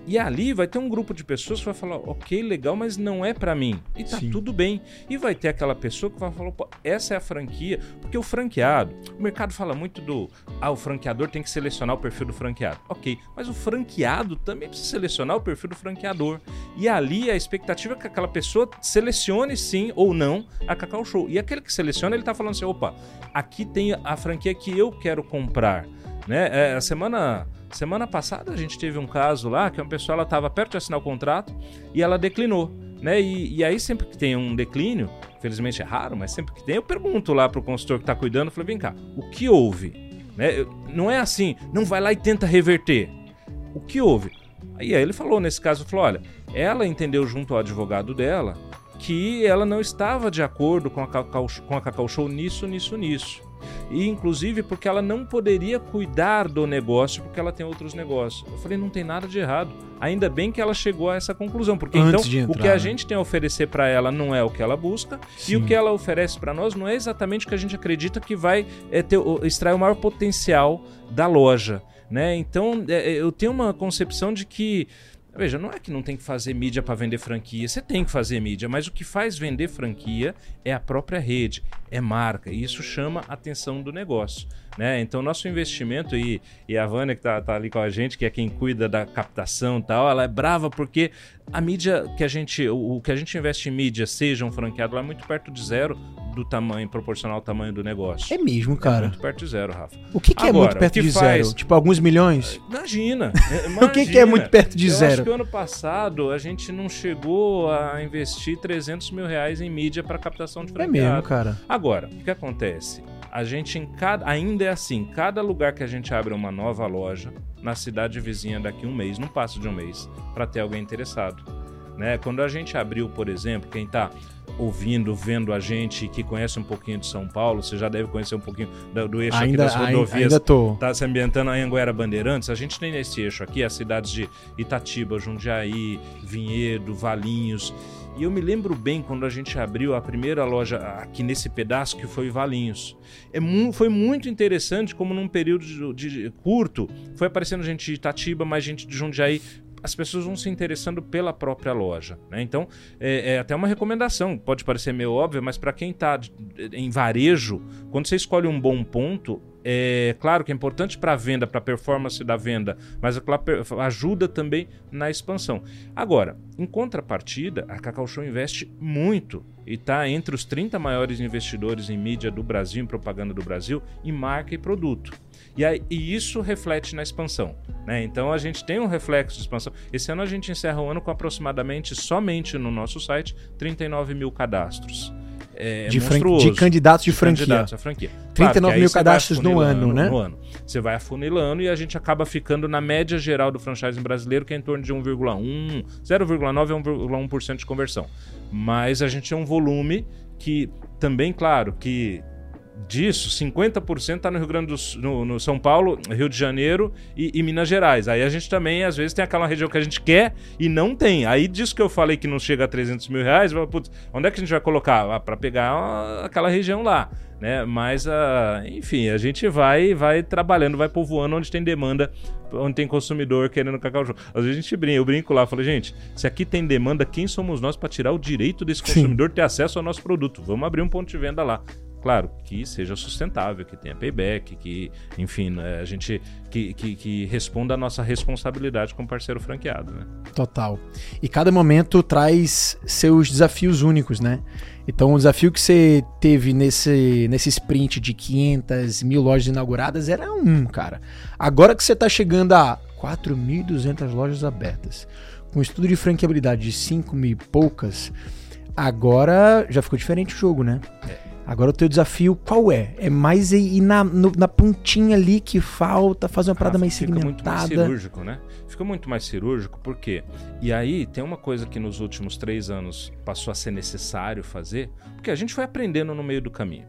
E ali vai ter um grupo de pessoas que vai falar, ok, legal, mas não é para mim. E tá Sim. tudo bem. E vai ter aquela pessoa que vai falar, essa é a franquia. Porque o franqueado, o mercado fala muito do, ah, o franqueador tem que selecionar o perfil do franqueado. Ok, mas o franqueado também precisa selecionar o perfil do franqueador. E ali a expectativa é que aquela pessoa selecione sim ou não a Cacau Show. E aquele que seleciona, ele tá falando assim, opa, aqui tem a franquia que eu quero comprar. Né? É, a semana Semana passada a gente teve um caso lá que uma pessoa ela estava perto de assinar o contrato e ela declinou. Né? E, e aí, sempre que tem um declínio, felizmente é raro, mas sempre que tem, eu pergunto lá para o consultor que está cuidando, eu falei, vem cá, o que houve? Né? Não é assim, não vai lá e tenta reverter. O que houve? Aí, aí ele falou, nesse caso, falou, olha, ela entendeu junto ao advogado dela que ela não estava de acordo com a Cacau, com a Cacau Show nisso, nisso, nisso e inclusive porque ela não poderia cuidar do negócio porque ela tem outros negócios. Eu falei, não tem nada de errado. Ainda bem que ela chegou a essa conclusão, porque Antes então entrar, o que a né? gente tem a oferecer para ela não é o que ela busca Sim. e o que ela oferece para nós não é exatamente o que a gente acredita que vai é, ter, extrair o maior potencial da loja. Né? Então, é, eu tenho uma concepção de que Veja, não é que não tem que fazer mídia para vender franquia, você tem que fazer mídia, mas o que faz vender franquia é a própria rede, é marca, e isso chama a atenção do negócio. Né? Então, nosso investimento, e, e a Vânia, que está tá ali com a gente, que é quem cuida da captação e tal, ela é brava porque a mídia que a gente, o, o que a gente investe em mídia, seja um franqueado, lá é muito perto de zero do tamanho, proporcional ao tamanho do negócio. É mesmo, cara. É muito perto de zero, Rafa. O que, que é Agora, muito perto de faz- zero? Tipo, alguns milhões? Imagina. O que que é muito perto de Eu zero? Acho que ano passado a gente não chegou a investir 300 mil reais em mídia para captação de É franqueado. mesmo, cara. Agora, o que acontece? A gente em cada, ainda é assim, cada lugar que a gente abre uma nova loja na cidade vizinha daqui um mês, não passa de um mês, para ter alguém interessado. Né? Quando a gente abriu, por exemplo, quem está ouvindo, vendo a gente, que conhece um pouquinho de São Paulo, você já deve conhecer um pouquinho do, do eixo Ainda, aqui das rodovias ainda tô. tá se ambientando em Anguera Bandeirantes, a gente tem nesse eixo aqui as cidades de Itatiba, Jundiaí, Vinhedo, Valinhos. E eu me lembro bem quando a gente abriu a primeira loja aqui nesse pedaço que foi Valinhos. É mu- foi muito interessante como num período de, de- curto foi aparecendo gente de Itatiba, mais gente de Jundiaí. As pessoas vão se interessando pela própria loja. né? Então, é, é até uma recomendação. Pode parecer meio óbvio, mas para quem está em varejo, quando você escolhe um bom ponto, é claro que é importante para a venda, para a performance da venda, mas ajuda também na expansão. Agora, em contrapartida, a Cacau Show investe muito e está entre os 30 maiores investidores em mídia do Brasil, em propaganda do Brasil, em marca e produto. E, aí, e isso reflete na expansão. Né? Então a gente tem um reflexo de expansão. Esse ano a gente encerra o ano com aproximadamente, somente no nosso site, 39 mil cadastros. É de, fran- monstruoso de candidatos de franquia. candidatos à franquia. 39 que aí mil cadastros no ano, né? No ano. Você vai afunilando e a gente acaba ficando na média geral do franchising brasileiro, que é em torno de 1,1, 0,9 a 1,1% de conversão. Mas a gente tem um volume que também, claro, que disso, 50% está no Rio Grande do Sul, no, no São Paulo, Rio de Janeiro e, e Minas Gerais. Aí a gente também, às vezes, tem aquela região que a gente quer e não tem. Aí disso que eu falei que não chega a 300 mil reais, putz, onde é que a gente vai colocar? Para pegar ah, aquela região lá. Né? Mas, ah, enfim, a gente vai vai trabalhando, vai povoando onde tem demanda, onde tem consumidor querendo cacau show. Às vezes a gente brinca, eu brinco lá, falo, gente, se aqui tem demanda, quem somos nós para tirar o direito desse Sim. consumidor ter acesso ao nosso produto? Vamos abrir um ponto de venda lá. Claro, que seja sustentável, que tenha payback, que, enfim, né, a gente que, que, que responda a nossa responsabilidade como parceiro franqueado, né? Total. E cada momento traz seus desafios únicos, né? Então, o desafio que você teve nesse, nesse sprint de 500 mil lojas inauguradas era um, cara. Agora que você tá chegando a 4.200 lojas abertas, com um estudo de franqueabilidade de 5 mil e poucas, agora já ficou diferente o jogo, né? Agora o teu desafio qual é? É mais ir na, no- na pontinha ali que falta, fazer uma parada Rafa, mais fica muito mais segmentada. cirúrgico, né? Fica muito mais cirúrgico, por quê? E aí tem uma coisa que nos últimos três anos passou a ser necessário fazer, porque a gente foi aprendendo no meio do caminho.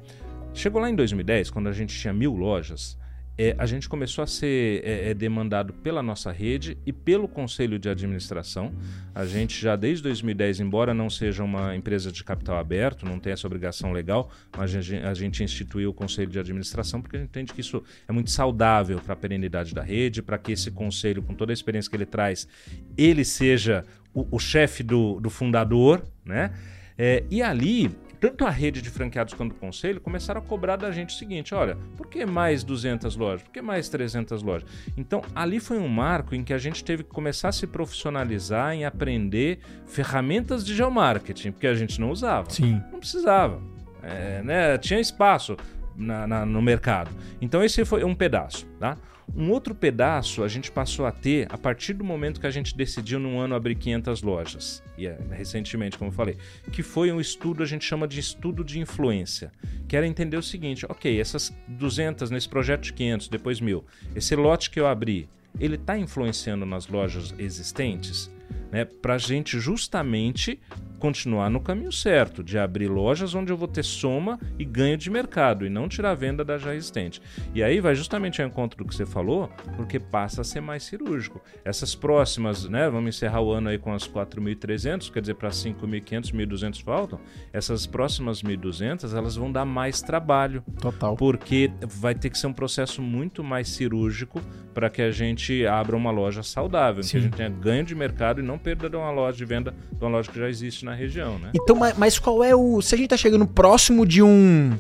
Chegou lá em 2010, quando a gente tinha mil lojas, é, a gente começou a ser é, é, demandado pela nossa rede e pelo conselho de administração. A gente já desde 2010, embora não seja uma empresa de capital aberto, não tem essa obrigação legal, mas a gente, a gente instituiu o conselho de administração porque a gente entende que isso é muito saudável para a perenidade da rede, para que esse conselho, com toda a experiência que ele traz, ele seja o, o chefe do, do fundador, né? É, e ali, tanto a rede de franqueados quanto o conselho começaram a cobrar da gente o seguinte: olha, por que mais 200 lojas? Por que mais 300 lojas? Então, ali foi um marco em que a gente teve que começar a se profissionalizar em aprender ferramentas de geomarketing, porque a gente não usava. Sim. Não precisava. É, né? Tinha espaço na- na- no mercado. Então, esse foi um pedaço. Tá? Um outro pedaço a gente passou a ter a partir do momento que a gente decidiu num ano abrir 500 lojas, e é, recentemente, como eu falei, que foi um estudo, a gente chama de estudo de influência, que era entender o seguinte, ok, essas 200 nesse projeto de 500, depois 1000, esse lote que eu abri, ele está influenciando nas lojas existentes? Né, para a gente justamente continuar no caminho certo, de abrir lojas onde eu vou ter soma e ganho de mercado e não tirar a venda da já existente. E aí vai justamente ao encontro do que você falou, porque passa a ser mais cirúrgico. Essas próximas, né, vamos encerrar o ano aí com as 4.300, quer dizer, para 5.500, 1.200 faltam, essas próximas 1.200, elas vão dar mais trabalho, Total. porque vai ter que ser um processo muito mais cirúrgico para que a gente abra uma loja saudável, em que Sim. a gente tenha ganho de mercado e não perda de uma loja de venda de uma loja que já existe na região, né? Então, ma- mas qual é o. Se a gente tá chegando próximo de um.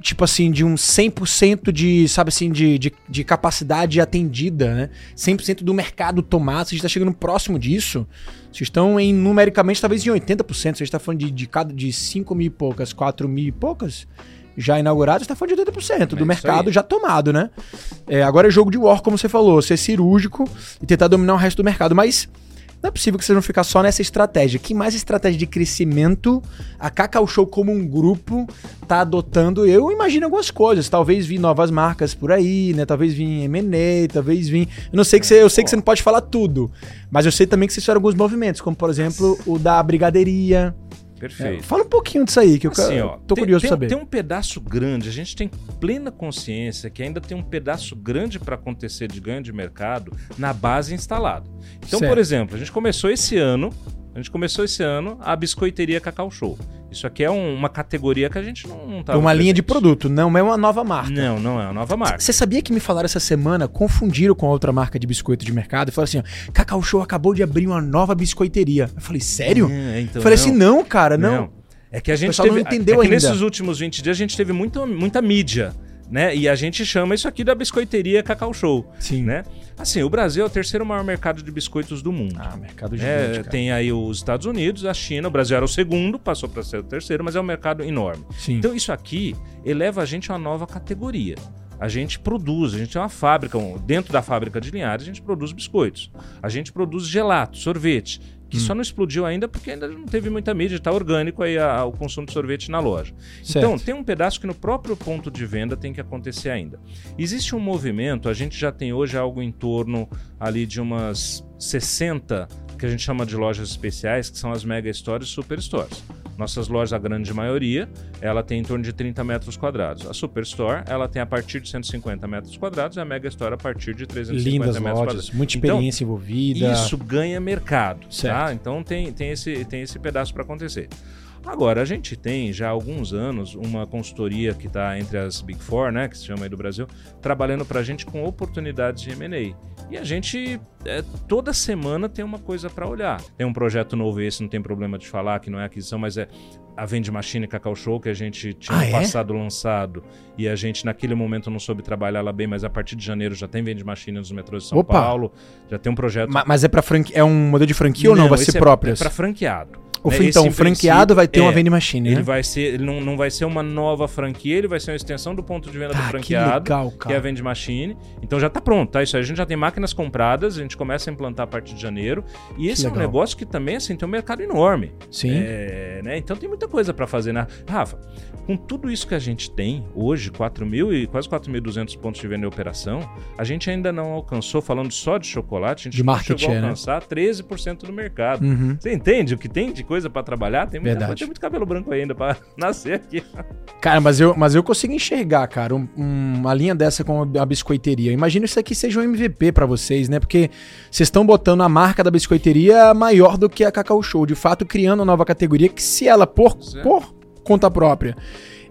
tipo assim, de um 100% de, sabe assim, de, de, de capacidade atendida, né? 100% do mercado tomado, você está chegando próximo disso. Vocês estão em, numericamente, talvez em 80%. Você está falando de, de cada de 5 mil e poucas, 4 mil e poucas já inaugurados, está falando de 80% do É isso mercado aí. já tomado, né? É, agora é jogo de war, como você falou, ser cirúrgico e tentar dominar o resto do mercado. Mas não é possível que vocês vão ficar só nessa estratégia. Que mais estratégia de crescimento a Cacau Show como um grupo tá adotando? Eu imagino algumas coisas. Talvez vir novas marcas por aí, né? Talvez vir M&A, talvez vir... Eu não sei que você, eu sei que você não pode falar tudo, mas eu sei também que vocês fizeram alguns movimentos, como por exemplo o da brigadeiria. É, Perfeito. fala um pouquinho disso aí, que eu Assim, ó, tô tem- curioso tem, saber. Tem um pedaço grande, a gente tem plena consciência que ainda tem um pedaço grande para acontecer de ganho de mercado na base instalada. Então, Certo. por exemplo, a gente começou esse ano, a gente começou esse ano a biscoiteria Cacau Show. Isso aqui é um- uma categoria que a gente não, não tá É uma linha de produto, não é uma nova marca. Não, não é uma nova marca. Você sabia que me falaram essa semana, confundiram com outra marca de biscoito de mercado e falaram assim: ó, Cacau Show acabou de abrir uma nova biscoiteria. Eu falei, sério? É, então, eu falei assim, não, cara, não. É que a gente pessoal não teve, entendeu é que ainda. nesses últimos 20 dias a gente teve muita, muita mídia, né? E a gente chama isso aqui da biscoiteria Cacau Show, Sim. né? Assim, o Brasil é o terceiro maior mercado de biscoitos do mundo. Ah, mercado É, gigante, cara. tem aí os Estados Unidos, a China, o Brasil era o segundo, passou para ser o terceiro, mas é um mercado enorme. Sim. Então isso aqui eleva a gente a uma nova categoria. A gente produz, a gente tem uma fábrica, dentro da fábrica de Linhares, a gente produz biscoitos. A gente produz gelato, sorvete, que Hum. só não explodiu ainda porque ainda não teve muita mídia, está orgânico aí a- o consumo de sorvete na loja. Certo. Então, tem um pedaço que no próprio ponto de venda tem que acontecer ainda. Existe um movimento, a gente já tem hoje algo em torno ali de umas 60 que a gente chama de lojas especiais, que são as mega stores e super stores. Nossas lojas, a grande maioria, ela tem em torno de 30 metros quadrados. A Superstore, ela tem a partir de 150 metros quadrados e a Mega Store a partir de 350 Lindas metros lojas, quadrados. muita Então, experiência envolvida. isso ganha mercado, Certo. tá? Então tem, tem, esse, tem esse pedaço para acontecer. Agora, a gente tem já há alguns anos uma consultoria que está entre as Big Four, né, que se chama aí do Brasil, trabalhando para a gente com oportunidades de M&A. E a gente, é, toda semana tem uma coisa para olhar. Tem um projeto novo, esse não tem problema de falar, que não é aquisição, mas é a Vende Machine Cacau Show, que a gente tinha Ah, no é? passado lançado, e a gente naquele momento não soube trabalhar ela bem, mas a partir de janeiro já tem Vende Machine nos metrôs de São Opa! Paulo, já tem um projeto Ma- Mas é para franquia, é um modelo de franquia ou não? Vai ser é, próprias? É para franqueado. Ou né? Esse, então, em franqueado vai ter uma é, vending machine, né? Ele vai ser, ele não, não vai ser uma nova franquia, ele vai ser uma extensão do ponto de venda Tá, do que franqueado, legal, que, é a Vende Machine. Então já tá pronto, tá? Isso aí a gente já tem máquinas compradas, a gente começa a implantar a partir de janeiro. E esse é um negócio que também assim tem um mercado enorme. Sim. É, né? Então tem muita coisa para fazer, né? Rafa, com tudo isso que a gente tem hoje, 4 mil e quase 4.200 pontos de venda em operação, a gente ainda não alcançou, falando só de chocolate, a gente De chegou a né? alcançar 13% do mercado. Uhum. Você entende o que tem de coisa para trabalhar? Tem, muita, Verdade. tem muito cabelo branco ainda para nascer aqui. Cara, mas eu, mas eu consigo enxergar, cara, um- um- uma linha dessa com a biscoiteria. Imagina isso aqui seja um MVP pra vocês, né? Porque vocês estão botando a marca da biscoiteria maior do que a Cacau Show. De fato, criando uma nova categoria que, se ela, por, Certo. por conta própria,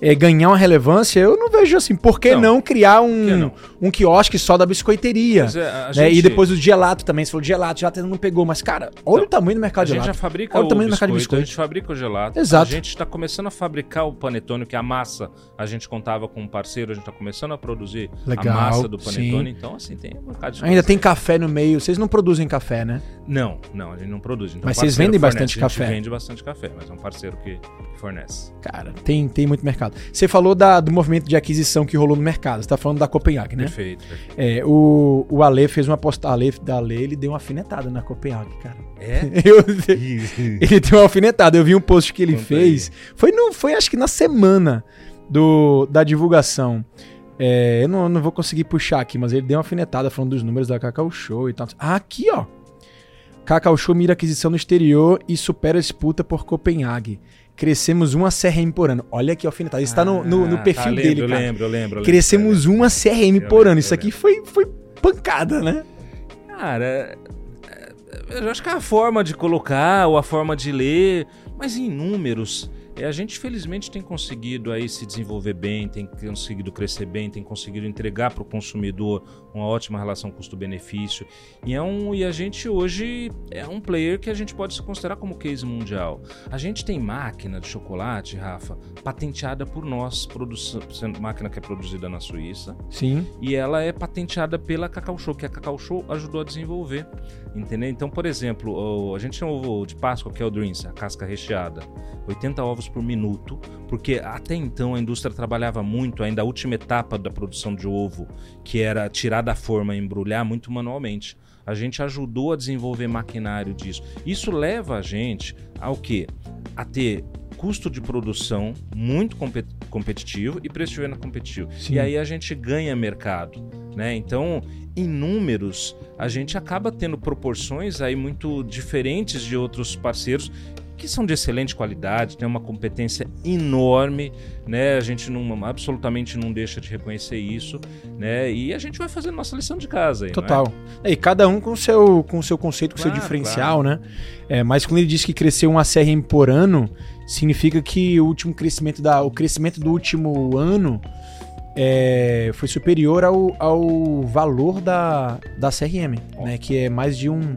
é, ganhar uma relevância, eu não vejo assim. Por que não, Não. criar Por que um, não? um quiosque só da biscoiteria? É, a né? gente- E depois o gelato também. Você falou de gelato, gelato ainda não pegou. Mas, cara, olha Não, o tamanho do mercado A de gente já gelato. fabrica Olha o tamanho do mercado de biscoito, a biscoito. gente fabrica o gelato. Exato. A gente está começando a fabricar o panetone, que é a massa. A gente contava com um parceiro, a gente está começando a produzir Legal, a massa do panetone. sim. Então, assim, tem um bocado de Ainda tem café no meio. Vocês não produzem café, né? Não, não, a gente não produz. Então, Mas vocês vendem fornece. bastante A gente café? vende bastante café, mas é um parceiro que, que fornece. Cara, tem, tem muito mercado. Você falou da- do movimento de aquisição que rolou no mercado. Você tá falando da Copenhague, né? Perfeito. É, o, o Ale fez uma postagem. Ale, da Ale, ele deu uma alfinetada na Copenhague, cara. É? Eu- ele deu uma alfinetada. Eu vi um post que ele Conta fez. Foi, no, foi acho que na semana do, da divulgação. É, eu não, não vou conseguir puxar aqui, mas ele deu uma alfinetada falando dos números da Cacau Show e tal. Ah, aqui, ó. Cacau Show mira aquisição no exterior e supera a disputa por Copenhague. Crescemos uma CRM por ano. Olha aqui, alfinetada. Isso tá no, no, no Ah, perfil tá, lembro, dele, cara. lembro, eu lembro. eu lembro, Crescemos uma CRM por lembro, ano. Isso aqui lembro. foi, foi pancada, né? Cara, é- é- eu acho que a forma de colocar ou a forma de ler, mas em números, É, a gente felizmente tem conseguido aí se desenvolver bem, tem conseguido crescer bem, tem conseguido entregar para o consumidor uma ótima relação custo-benefício. E, é um, e a gente hoje é um player que a gente pode se considerar como case mundial. A gente tem máquina de chocolate, Rafa, patenteada por nós, produção, máquina que é produzida na Suíça. Sim. E ela é patenteada pela Cacau Show, que a Cacau Show ajudou a desenvolver. Entendeu? Então, por exemplo, a gente tem o ovo de Páscoa, que é o Dreams, a casca recheada. 80 ovos por minuto, porque até então a indústria trabalhava muito, ainda a última etapa da produção de ovo, que era tirar da forma e embrulhar muito manualmente. A gente ajudou a desenvolver maquinário disso. Isso leva a gente ao que? A ter custo de produção muito competitivo e preço de venda competitivo. Sim. E aí a gente ganha mercado. Né? Então, em números, a gente acaba tendo proporções aí muito diferentes de outros parceiros que são de excelente qualidade, tem uma competência enorme, né? A gente não, absolutamente não deixa de reconhecer isso, né? E a gente vai fazendo nossa lição de casa aí, é? Total. É? E cada um com o seu, com seu conceito, com o claro, seu diferencial, claro. né? É, mas quando ele diz que cresceu uma CRM por ano, significa que o último crescimento da, o crescimento do último ano é, foi superior ao, ao valor da, da CRM, né? Que é mais de um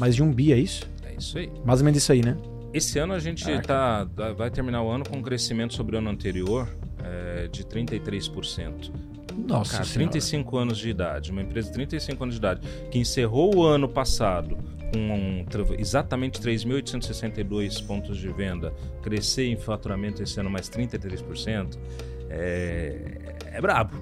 mais de um bi, é isso? É isso aí. Mais ou menos isso aí, né? Esse ano a gente tá, vai terminar o ano com um crescimento sobre o ano anterior é, de 33%. Nossa, Cara, 35 anos de idade, uma empresa de 35 anos de idade, que encerrou o ano passado com um, exatamente 3.862 pontos de venda, crescer em faturamento esse ano mais 33%, é, é brabo.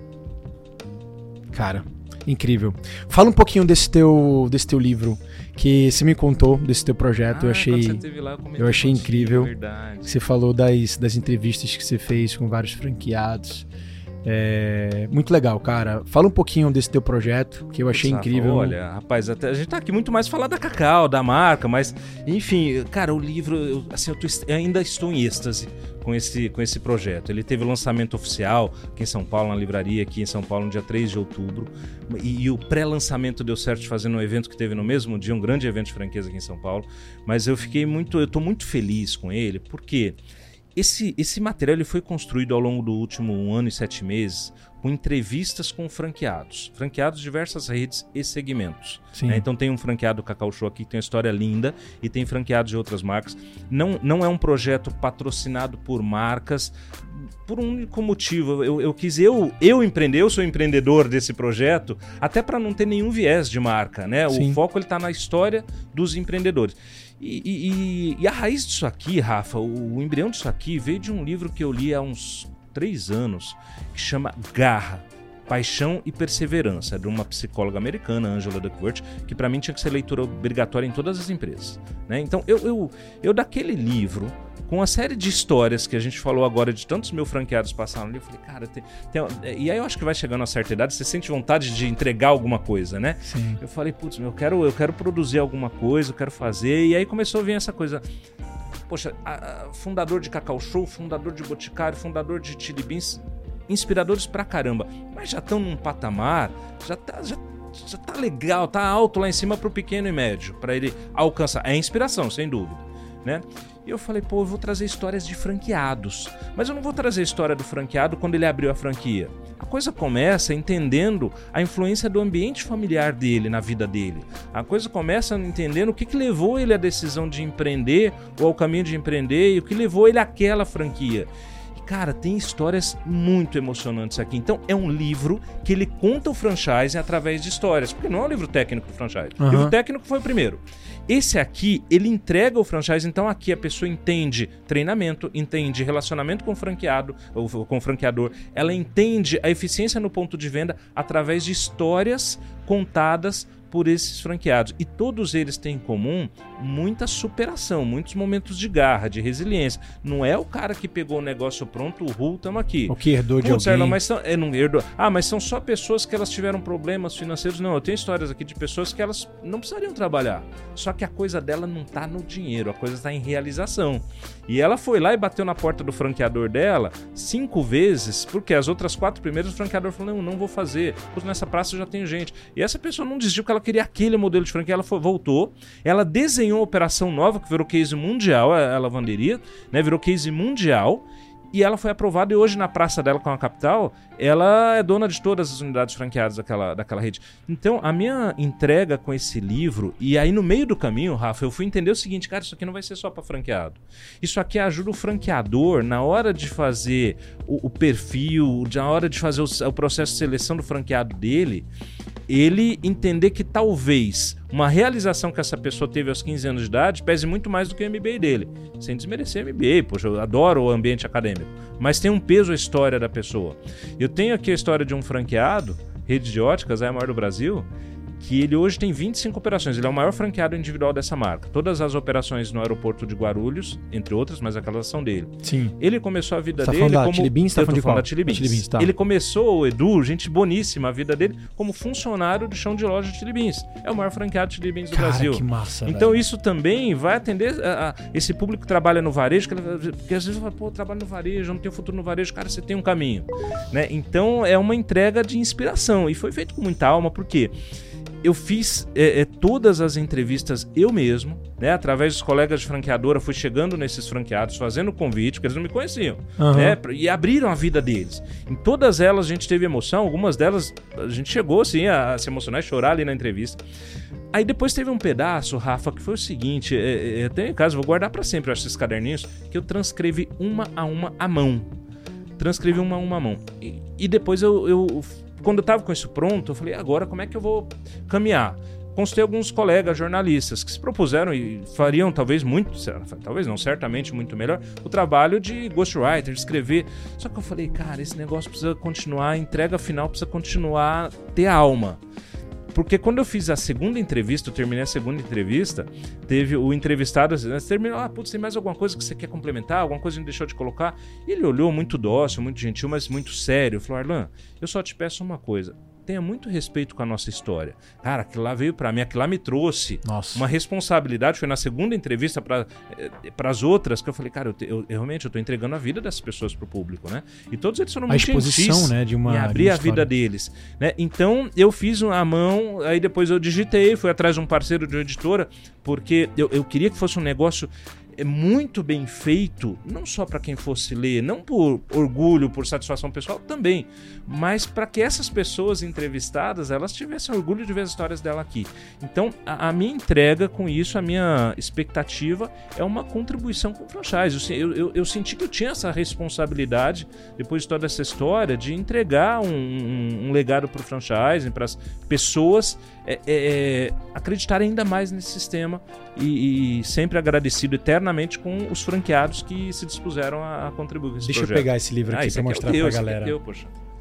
Cara, incrível. Fala um pouquinho desse teu, desse teu livro que você me contou desse teu projeto. Ah, eu achei, lá, eu, eu achei incrível. Você falou das, das entrevistas que você fez com vários franqueados. É, muito legal, cara. Fala um pouquinho desse teu projeto, que eu achei Nossa, incrível. Olha, rapaz, até, a gente tá aqui muito mais falar da Cacau, da marca, mas, enfim, cara, o livro, eu, assim, eu, tô, eu ainda estou em êxtase com esse, com esse projeto. Ele teve o lançamento oficial aqui em São Paulo, na livraria, aqui em São Paulo, no dia 3 de outubro. E, e o pré-lançamento deu certo fazendo um evento que teve no mesmo dia, um grande evento de franqueza aqui em São Paulo. Mas eu fiquei muito, eu tô muito feliz com ele, porque esse, esse material ele foi construído ao longo do último um ano e sete meses com entrevistas com franqueados, franqueados de diversas redes e segmentos. Né? Então tem um franqueado Cacau Show aqui que tem uma história linda e tem franqueados de outras marcas. Não, não é um projeto patrocinado por marcas por um único motivo. Eu, eu quis eu, eu empreender, eu sou empreendedor desse projeto, até para não ter nenhum viés de marca. Né? O foco está na história dos empreendedores. E, e, e, a raiz disso aqui, Rafa, o, o embrião disso aqui veio de um livro que eu li há uns três anos, que chama Garra. Paixão e Perseverança, é de uma psicóloga americana, Angela Duckworth, que para mim tinha que ser leitura obrigatória em todas as empresas. Né? Então, eu, eu, eu daquele livro, com a série de histórias que a gente falou agora, de tantos meus franqueados passaram ali, eu falei, cara, tem, tem, e aí eu acho que vai chegando a certa idade, você sente vontade de entregar alguma coisa, né? Sim. Eu falei, putz, eu quero, eu quero produzir alguma coisa, eu quero fazer, e aí começou a vir essa coisa poxa, a, a, fundador de Cacau Show, fundador de Boticário, fundador de Chili Beans, inspiradores pra caramba, mas já estão num patamar, já tá, já, já tá legal, tá alto lá em cima pro pequeno e médio, para ele alcançar. É inspiração, sem dúvida, né? E eu falei, pô, eu vou trazer histórias de franqueados. Mas eu não vou trazer a história do franqueado quando ele abriu a franquia. A coisa começa entendendo a influência do ambiente familiar dele na vida dele. A coisa começa entendendo o que, que levou ele à decisão de empreender ou ao caminho de empreender e o que levou ele àquela franquia. Cara, tem histórias muito emocionantes aqui. Então, é um livro que ele conta o franchise através de histórias. Porque não é um livro técnico do franchise. Uhum. O livro técnico foi o primeiro. Esse aqui, ele entrega o franchise, então aqui a pessoa entende treinamento, entende relacionamento com o franqueado, ou com o franqueador, ela entende a eficiência no ponto de venda através de histórias contadas por esses franqueados. E todos eles têm em comum muita superação, muitos momentos de garra, de resiliência. Não é o cara que pegou o negócio pronto, o Ru, estamos aqui. O que herdou de Putz, alguém. mas são, é, não herdou. Ah, mas são só pessoas que elas tiveram problemas financeiros. Não, eu tenho histórias aqui de pessoas que elas não precisariam trabalhar. Só que a coisa dela não está no dinheiro, a coisa está em realização. E ela foi lá e bateu na porta do franqueador dela cinco vezes, porque as outras quatro primeiras o franqueador falou: não, não vou fazer. Nessa praça eu já tenho gente. E essa pessoa não desistiu que ela queria aquele modelo de franquia, ela foi, voltou, ela desenhou uma operação nova que virou case mundial, a, a lavanderia, né? Virou case mundial e ela foi aprovada e hoje na praça dela com a capital, ela é dona de todas as unidades franqueadas daquela, daquela rede. Então, a minha entrega com esse livro, e aí no meio do caminho, Rafa, eu fui entender o seguinte, cara, isso aqui não vai ser só para franqueado. Isso aqui ajuda o franqueador na hora de fazer o, o perfil, na hora de fazer o, o processo de seleção do franqueado dele, ele entender que talvez uma realização que essa pessoa teve aos 15 anos de idade pese muito mais do que o MBA dele. Sem desmerecer o MBA, poxa, eu adoro o ambiente acadêmico. Mas tem um peso a história da pessoa. Eu tenho aqui a história de um franqueado, rede de óticas, é a maior do Brasil, que ele hoje tem 25 operações. Ele é o maior franqueado individual dessa marca. Todas as operações no aeroporto de Guarulhos, entre outras, mas aquelas são dele. Sim. Ele começou a vida tá dele falando da como Chili Beans, tá tô falando de da Chili Beans. Chili Beans, tá. Ele começou, o Edu, gente boníssima, a vida dele como funcionário de chão de loja de Chili Beans. É o maior franqueado de Chili Beans do Cara, Brasil. que massa, Então velho. isso também vai atender a, a- esse público que trabalha no varejo, que porque às vezes fala, pô, eu trabalho no varejo, eu não tenho futuro no varejo, cara, você tem um caminho, né? Então é uma entrega de inspiração e foi feito com muita alma, porque eu fiz é, é, todas as entrevistas eu mesmo, né? Através dos colegas de franqueadora, fui chegando nesses franqueados, fazendo convite, porque eles não me conheciam, Aham. né? E abriram a vida deles. Em todas elas a gente teve emoção, algumas delas a gente chegou assim a, a se emocionar e chorar ali na entrevista. Aí depois teve um pedaço, Rafa, que foi o seguinte: é, é, eu tenho em casa, vou guardar pra sempre acho, esses caderninhos, que eu transcrevi uma a uma à mão. Transcrevi uma a uma mão. E, e depois eu, eu- quando eu tava com isso pronto, eu falei, agora como é que eu vou caminhar? Consultei alguns colegas jornalistas que se propuseram e fariam talvez muito, talvez não, certamente muito melhor, o trabalho de ghostwriter, de escrever. Só que eu falei, cara, esse negócio precisa continuar, a entrega final precisa continuar, ter alma. Porque quando eu fiz a segunda entrevista, eu terminei a segunda entrevista, teve o entrevistado, você terminou, ah, putz, tem mais alguma coisa que você quer complementar? Alguma coisa que deixou de colocar? E ele olhou muito dócil, muito gentil, mas muito sério. Falou, Arlan, eu só te peço uma coisa. Tenha muito respeito com a nossa história. Cara, aquilo lá veio pra mim, aquilo lá me trouxe Nossa. uma responsabilidade. Foi na segunda entrevista para as outras que eu falei, cara, eu, te- eu- realmente eu tô entregando a vida dessas pessoas pro público, né? E todos eles foram A muito exposição, gentis né, de uma- em de abrir uma a vida deles, né? Então eu fiz a mão, aí depois eu digitei, fui atrás de um parceiro de uma editora, porque eu, eu queria que fosse um negócio é, muito bem feito, não só para quem fosse ler, não por orgulho, por satisfação pessoal também, mas para que essas pessoas entrevistadas elas tivessem orgulho de ver as histórias dela aqui. Então a, a minha entrega com isso, a minha expectativa é uma contribuição com o franchise. Eu Eu, eu, senti que eu tinha essa responsabilidade depois de toda essa história de entregar um, um- um legado para o franchising, para as pessoas é, é, é, acreditarem ainda mais nesse sistema e, e sempre agradecido eternamente com os franqueados que se dispuseram a, a contribuir Deixa eu projeto. pegar esse livro Ah, aqui pra aqui é mostrar teu, pra esse aqui é galera. teu.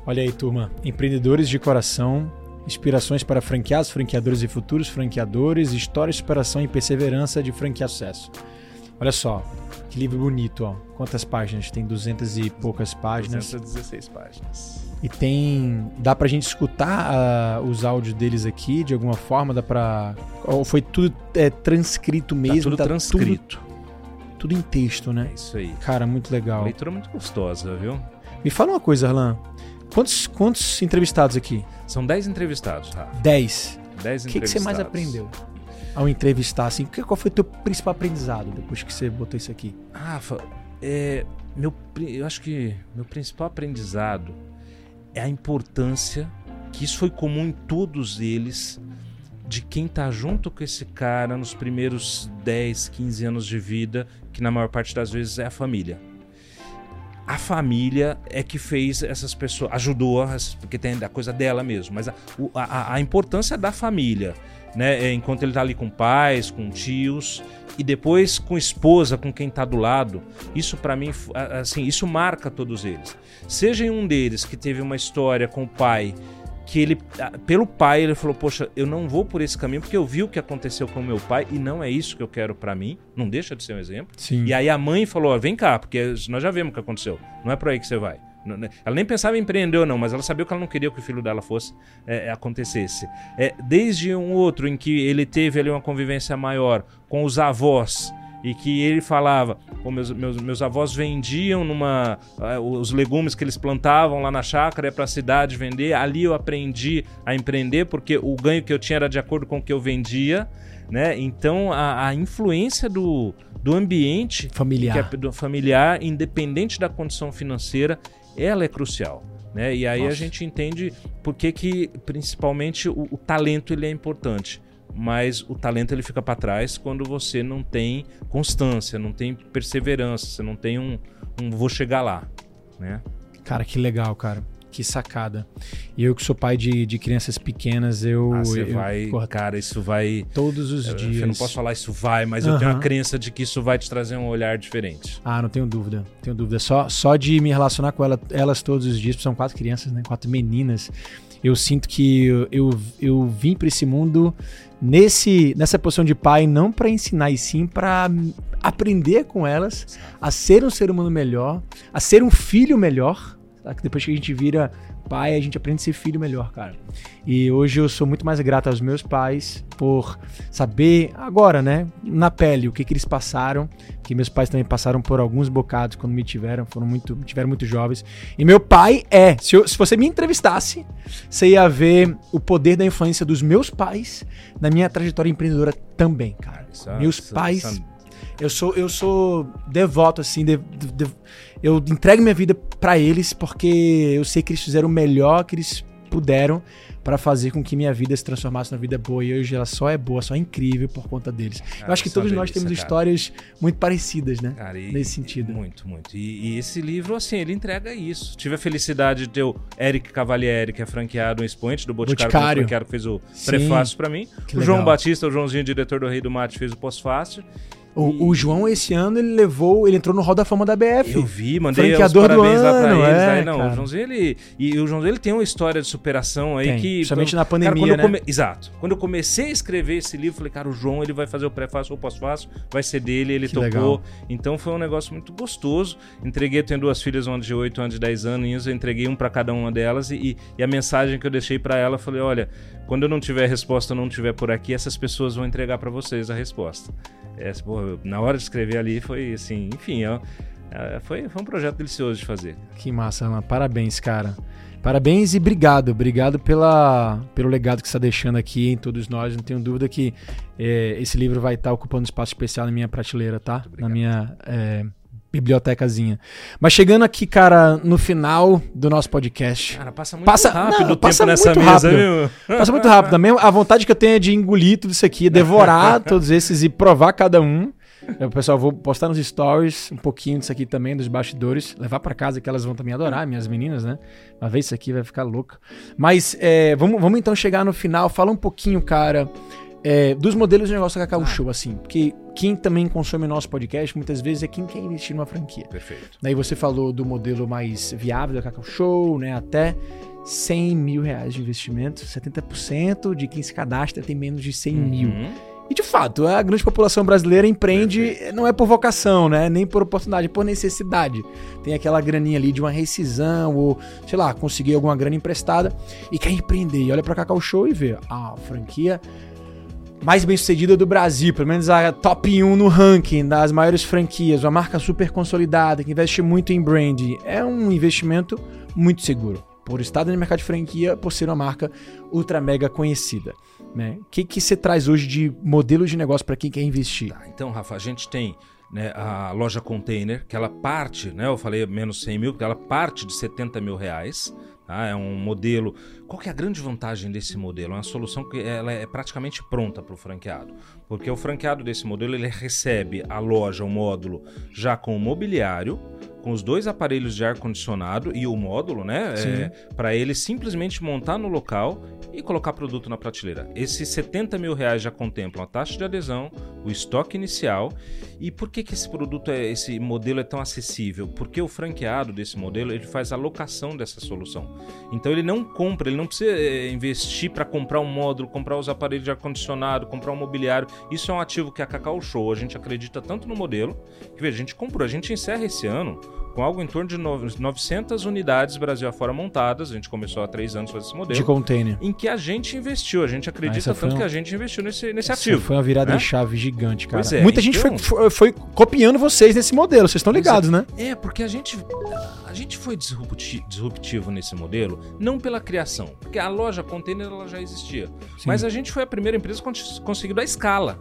Olha aí, turma. Empreendedores de coração, inspirações para franqueados, franqueadores e futuros franqueadores, história, superação e perseverança de franquear sucesso. Olha só, que livro bonito, ó. Quantas páginas? Tem 200 e poucas páginas. 216 páginas. E tem. Dá pra gente escutar ah, os áudios deles aqui de alguma forma? Dá pra. Ou foi tudo é, transcrito Tá mesmo? tudo transcrito. Tudo, tudo em texto, né? É isso aí. Cara, muito legal. Leitura muito gostosa, viu? Me fala uma coisa, Arlan. Quantos, quantos entrevistados aqui? São 10 entrevistados, Rafa. 10. 10 O que, que você mais aprendeu ao entrevistar? Assim, qual foi o teu principal aprendizado depois que você botou isso aqui? Rafa, é, meu, eu acho que meu principal aprendizado é a importância, que isso foi comum em todos eles, de quem tá junto com esse cara nos primeiros 10, 15 anos de vida, que na maior parte das vezes é a família. A família é que fez essas pessoas, ajudou, porque tem a coisa dela mesmo, mas a, a- a importância da família, né? é, Enquanto ele tá ali com pais, com tios, e depois com esposa, com quem tá do lado, isso pra mim, assim, isso marca todos eles. Seja em um deles que teve uma história com o pai, que ele, pelo pai, ele falou: Poxa, eu não vou por esse caminho porque eu vi o que aconteceu com o meu pai e não é isso que eu quero pra mim. Não deixa de ser um exemplo. Sim. E aí a mãe falou: vem cá, porque nós já vimos o que aconteceu. Não é por aí que você vai. Né? Ela nem pensava em empreender ou não, mas ela sabia que ela não queria que o filho dela fosse é, é, acontecesse. É, desde um outro em que ele teve ali uma convivência maior com os avós, e que ele falava, Pô, meus, meus, meus avós vendiam numa uh, os legumes que eles plantavam lá na chácara é para a cidade vender. Ali eu aprendi a empreender porque o ganho que eu tinha era de acordo com o que eu vendia, né? Então a, a influência do, do ambiente familiar. É, do familiar, independente da condição financeira, ela é crucial. Né? E aí Nossa. a gente entende por que, que principalmente o, o talento ele é importante mas o talento ele fica para trás quando você não tem constância, não tem perseverança, você não tem um, um vou chegar lá, né? Cara, que legal, cara. Que sacada. E eu que sou pai de, de crianças pequenas, eu. Ah, você vai. Cara, isso vai. Todos os eu, dias. Eu não posso falar isso vai, mas uhum. eu tenho a crença de que isso vai te trazer um olhar diferente. Ah, não tenho dúvida. Tenho dúvida. Só, só de me relacionar com ela, elas todos os dias, são quatro crianças, né? Quatro meninas. Eu sinto que eu, eu, eu vim para esse mundo nesse nessa posição de pai não para ensinar e sim para aprender com elas a ser um ser humano melhor, a ser um filho melhor. Que depois que a gente vira pai, a gente aprende a ser filho melhor, cara. E hoje eu sou muito mais grato aos meus pais por saber agora, né, na pele, o que, que eles passaram, que meus pais também passaram por alguns bocados quando me tiveram, foram muito, tiveram muito jovens. E meu pai é, se, eu, se você me entrevistasse, você ia ver o poder da influência dos meus pais na minha trajetória empreendedora também, cara. Meus pais eu sou, eu sou devoto, assim, de, de, eu entrego minha vida para eles porque eu sei que eles fizeram o melhor que eles puderam para fazer com que minha vida se transformasse numa vida boa. E hoje ela só é boa, só é incrível por conta deles. Cara, eu acho que todos nós temos histórias muito parecidas, né? Cara, e, Nesse sentido. Muito, muito. E, e, esse livro, assim, ele entrega isso. Tive a felicidade de ter o Eric Cavalieri, que é franqueado, um expoente do Boticário, Boticário. franqueado, que fez o Sim. prefácio para mim. O. João Batista, o Joãozinho, diretor do Rei do Mate, fez o pós-fácil. O, o, João, esse ano, ele levou, ele entrou no Hall da Fama da BF. Eu vi, mandei os parabéns lá pra eles. É, aí, não, o Joãozinho, ele. E o Joãozinho, ele tem uma história de superação aí tem, que. Principalmente na pandemia. Cara, né? come... Exato. Quando eu comecei a escrever esse livro, falei, cara, o João ele vai fazer o pré-fácil ou pós-fácil, vai ser dele, ele que tocou. Legal. Então foi um negócio muito gostoso. Entreguei, eu tenho duas filhas, uma de 8, uma de 10 anos, eu entreguei um para cada uma delas e, e a mensagem que eu deixei para ela, falei, olha, quando eu não tiver resposta, não tiver por aqui, essas pessoas vão entregar para vocês a resposta. É, pô, na hora de escrever ali foi assim, enfim, ó, é, foi, foi um projeto delicioso de fazer. Que massa, Alan. Parabéns, cara. Parabéns e obrigado. Obrigado pela, pelo legado que você está deixando aqui em todos nós. Não tenho dúvida que é, esse livro vai estar ocupando um espaço especial na minha prateleira, tá? Na minha é, bibliotecazinha. Mas chegando aqui, cara, no final do nosso podcast. Cara, passa muito passa, rápido não, o tempo nessa mesa, rápido. viu? Passa muito rápido. A, a vontade que eu tenho é de engolir tudo isso aqui, devorar todos esses e provar cada um. Eu, pessoal, vou postar nos stories um pouquinho disso aqui também, dos bastidores. Levar para casa que elas vão também adorar, minhas meninas, né? Uma vez isso aqui vai ficar louco. Mas é, vamos, vamos então chegar no final. Fala um pouquinho, cara é, dos modelos de negócio da Cacau ah. Show, assim, porque quem também consome nosso podcast muitas vezes é quem quer investir numa franquia. Perfeito. Daí você falou do modelo mais viável da Cacau Show, né? Até 100 mil reais de investimento, 70% de quem se cadastra tem menos de 100 uhum. mil. E de fato, a grande população brasileira empreende Perfeito. não é por vocação, né? Nem por oportunidade, é por necessidade. Tem aquela graninha ali de uma rescisão ou, sei lá, conseguir alguma grana emprestada e quer empreender. E olha pra Cacau Show e vê, a franquia mais bem sucedida do Brasil, pelo menos a top 1 no ranking das maiores franquias, uma marca super consolidada, que investe muito em brand, é um investimento muito seguro. Por estar no mercado de franquia, por ser uma marca ultra mega conhecida. Né? O que, que você traz hoje de modelos de negócio para quem quer investir? Tá, então, Rafa, a gente tem né, a loja container, que ela parte, né, eu falei menos 100 mil, ela parte de 70 mil reais. Tá? É um modelo. Qual que é a grande vantagem desse modelo? É uma solução que ela é praticamente pronta para o franqueado. Porque o franqueado desse modelo ele recebe a loja, o módulo, já com o mobiliário, com os dois aparelhos de ar-condicionado e o módulo, né? É, para ele simplesmente montar no local e colocar produto na prateleira. Esses 70 mil reais já contemplam a taxa de adesão, o estoque inicial. E por que, que esse produto, é, esse modelo é tão acessível? Porque o franqueado desse modelo ele faz a locação dessa solução. Então ele não compra, ele não precisa é, investir para comprar um módulo, comprar os aparelhos de ar-condicionado, comprar um mobiliário. Isso é um ativo que a Cacau Show, a gente acredita tanto no modelo, que a gente comprou, a gente encerra esse ano com algo em torno de 900 unidades Brasil afora montadas. A gente começou há três anos fazer esse modelo. De container. Em que a gente investiu. A gente acredita Essa foi tanto um- que a gente investiu nesse, nesse ativo. Foi uma virada né? de chave gigante, cara. É, Muita gente foi, então- foi, foi copiando vocês nesse modelo, vocês estão Pois ligados, né? É, porque a gente, a gente foi disrupti- disruptivo nesse modelo, não pela criação, porque a loja container ela já existia. Sim. Mas a gente foi a primeira empresa que cons- conseguiu dar escala.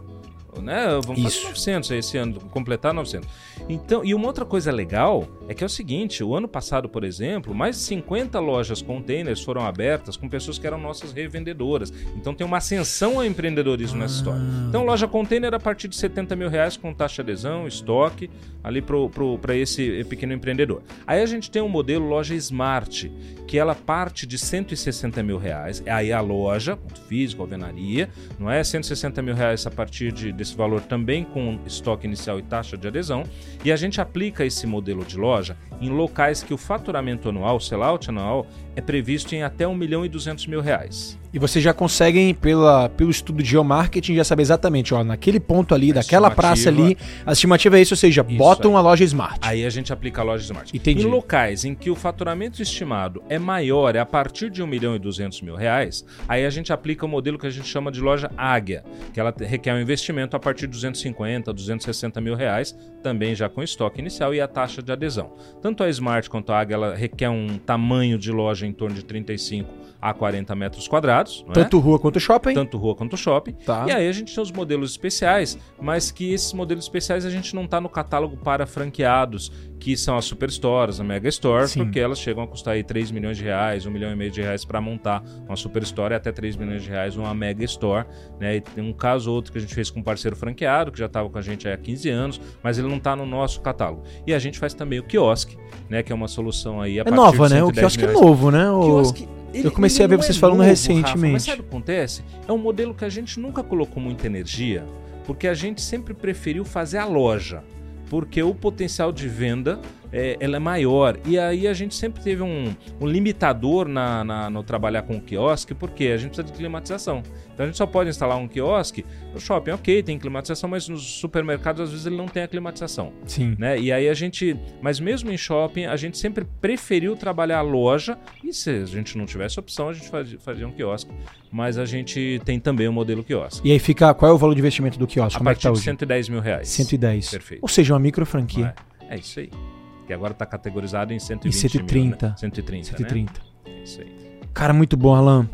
Né? Vamos Isso. fazer 900 esse ano, completar 900. Então, e uma outra coisa legal é que é o seguinte: o ano passado, por exemplo, mais de 50 lojas containers foram abertas com pessoas que eram nossas revendedoras. Então tem uma ascensão ao empreendedorismo nessa história. Então, loja container a partir de 70 mil reais com taxa de adesão, estoque, ali para esse pequeno empreendedor. Aí a gente tem um modelo loja Smart, que ela parte de 160 mil reais. Aí a loja, ponto físico, alvenaria, não é? 160 mil reais a partir de- desse valor também com estoque inicial e taxa de adesão. E a gente aplica esse modelo de loja em locais que o faturamento anual, o sellout anual, é previsto em até 1 milhão e 200 mil reais. E vocês já conseguem, pela, pelo estudo de geomarketing, já saber exatamente, ó, naquele ponto ali, A daquela praça ali, a estimativa é isso, ou seja, Isso botam aí. uma loja smart. Aí a gente aplica a loja Smart. Entendi. Em locais em que o faturamento estimado é maior, é a partir de 1 milhão e 200 mil reais, aí a gente aplica o modelo que a gente chama de loja Águia, que ela requer um investimento a partir de 250, 260 mil reais, também já com estoque inicial e a taxa de adesão. Tanto a Smart quanto a Águia, requer um tamanho de loja em torno de 35 a 40 metros quadrados, é? Tanto rua quanto shopping. tanto rua quanto shopping. Tá. E aí a gente tem os modelos especiais, mas que esses modelos especiais a gente não está no catálogo para franqueados, que são as superstores, a mega store, Sim. porque elas chegam a custar aí 3 milhões de reais, 1 milhão e meio de reais para montar uma superstore e até 3 milhões de reais uma mega store, né? E tem um caso ou outro que a gente fez com um parceiro franqueado, que já estava com a gente há 15 anos, mas ele não está no nosso catálogo. E a gente faz também o quiosque, né, que é uma solução aí a É partir nova, de né? O 110 quiosque é novo, né? O... Quiosque, ele- Eu comecei a ver vocês é falando novo, recentemente. Rafa, mas sabe o que acontece? É um modelo que a gente nunca colocou muita energia, porque a gente sempre preferiu fazer a loja. Porque o potencial de venda é, ela é maior. E aí a gente sempre teve um, um limitador na, na- no trabalhar com o quiosque, porque a gente precisa de climatização. Então a gente só pode instalar um quiosque no shopping, ok, tem climatização, mas nos supermercados às vezes ele não tem a climatização Sim. né? E aí a gente, mas mesmo em shopping, a gente sempre preferiu trabalhar a loja e se a gente não tivesse opção, a gente fazia, fazia um quiosque. Mas a gente tem também o modelo quiosque. E aí fica, qual é o valor de investimento do quiosque? A Como é que partir tá de hoje? 110 mil reais. 110. Perfeito. Ou seja, uma micro franquia. É, É isso aí. Que agora está categorizado em 120 Em 130. mil, né? 130, 130. né? É isso aí. Cara, muito bom, Alan.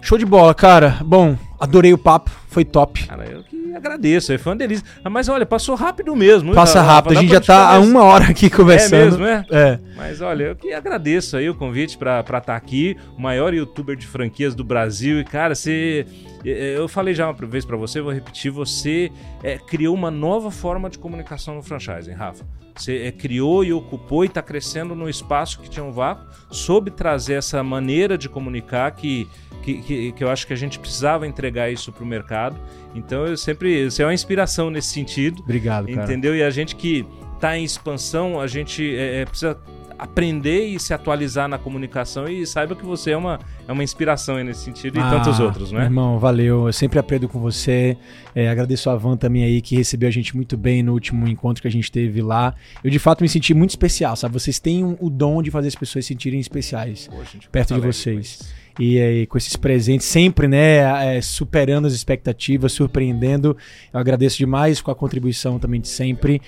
Show de bola, cara. Bom, adorei o papo, foi top. Cara, eu que agradeço, aí foi uma delícia. Ah, Mas olha, passou rápido mesmo. Passa rápido, a gente já tá há uma hora aqui conversando. É mesmo, é? É. Mas olha, eu que agradeço aí o convite pra estar aqui, o maior youtuber de franquias do Brasil. E, cara, você. Eu falei já uma vez pra você, vou repetir, você eh, criou uma nova forma de comunicação no franchising, Rafa. Você eh, criou e ocupou e está crescendo no espaço que tinha um vácuo, soube trazer essa maneira de comunicar que, que, que, que eu acho que a gente precisava entregar isso para o mercado. Então eu sempre. Você é uma inspiração nesse sentido. Obrigado, cara. Entendeu? E a gente que está em expansão, a gente é, é, precisa aprender e se atualizar na comunicação e saiba que você é uma, é uma inspiração nesse sentido e tantos Ah, outros, né? Irmão, valeu. Eu sempre aprendo com você. É, agradeço a Van também aí, que recebeu a gente muito bem no último encontro que a gente teve lá. Eu, de fato, me senti muito especial, sabe? Vocês têm um- o dom de fazer as pessoas se sentirem especiais. Pô, perto de vocês. E, é, com esses presentes, sempre, né, é, superando as expectativas, surpreendendo. Eu agradeço demais com a contribuição também de sempre.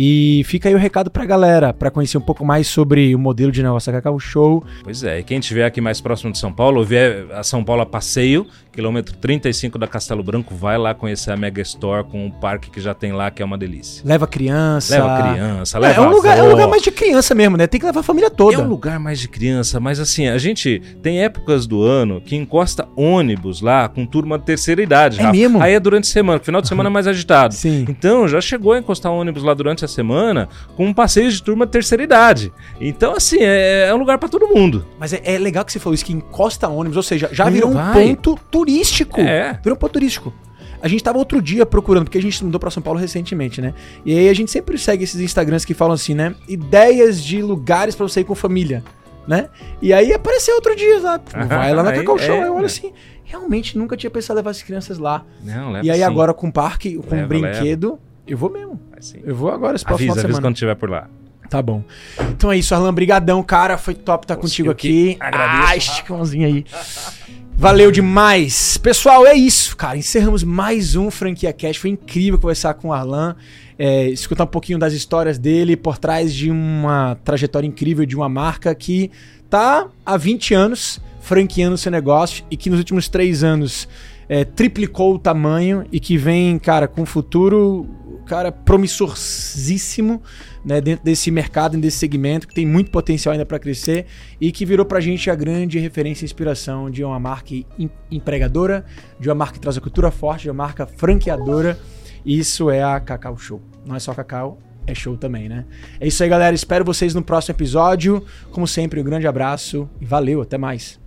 E fica aí o recado pra galera, pra conhecer um pouco mais sobre o modelo de negócio da Cacau Show. Pois é, e quem estiver aqui mais próximo de São Paulo, ou vier a São Paulo a passeio, quilômetro 35 da Castelo Branco, vai lá conhecer a Mega Store com o parque que já tem lá, que é uma delícia. Leva criança. Leva criança, É, leva é um lugar, é um lugar mais de criança mesmo, né? Tem que levar a família toda. É um lugar mais de criança, mas assim, a gente tem épocas do ano que encosta ônibus lá com turma de terceira idade. É Rafa. mesmo? Aí é durante a semana, final de semana é mais agitado. Sim. Então, já chegou a encostar ônibus lá durante a semana com um passeio de turma terceira idade. Então, assim, é, é um lugar pra todo mundo. Mas é, é legal que você falou isso, que encosta ônibus, ou seja, já virou um vai. ponto turístico. É. Virou um ponto turístico. A gente tava outro dia procurando, porque a gente mudou pra São Paulo recentemente, né? E aí a gente sempre segue esses Instagrams que falam assim, né? Ideias de lugares pra você ir com família, né? E aí apareceu outro dia, sabe? Vai lá na Cacau Show, é, aí eu olho assim, realmente nunca tinha pensado em levar as crianças lá. Não, leva e aí sim. agora com parque, com Leva, brinquedo, eu vou mesmo. Vai sim. Eu vou agora esse próximo Avisa, avisa quando estiver por lá. Tá bom. Então é isso, Arlan. Brigadão, cara. Foi top estar tá contigo aqui. Agradeço. Ai, esticãozinho aí. Valeu demais. Pessoal, é isso, cara. Encerramos mais um Franquia Cash. Foi incrível conversar com o Arlan. É, escutar um pouquinho das histórias dele por trás de uma trajetória incrível de uma marca que tá há 20 anos franqueando seu negócio e que nos últimos três anos é, triplicou o tamanho e que vem, cara, com um futuro, cara, promissorzíssimo né, dentro desse mercado, desse segmento, que tem muito potencial ainda para crescer e que virou pra gente a grande referência e inspiração de uma marca empregadora, de uma marca que traz a cultura forte, de uma marca franqueadora. Isso é a Cacau Show. Não é só Cacau, é show também, né? É isso aí, galera. Espero vocês no próximo episódio. Como sempre, um grande abraço e valeu, até mais.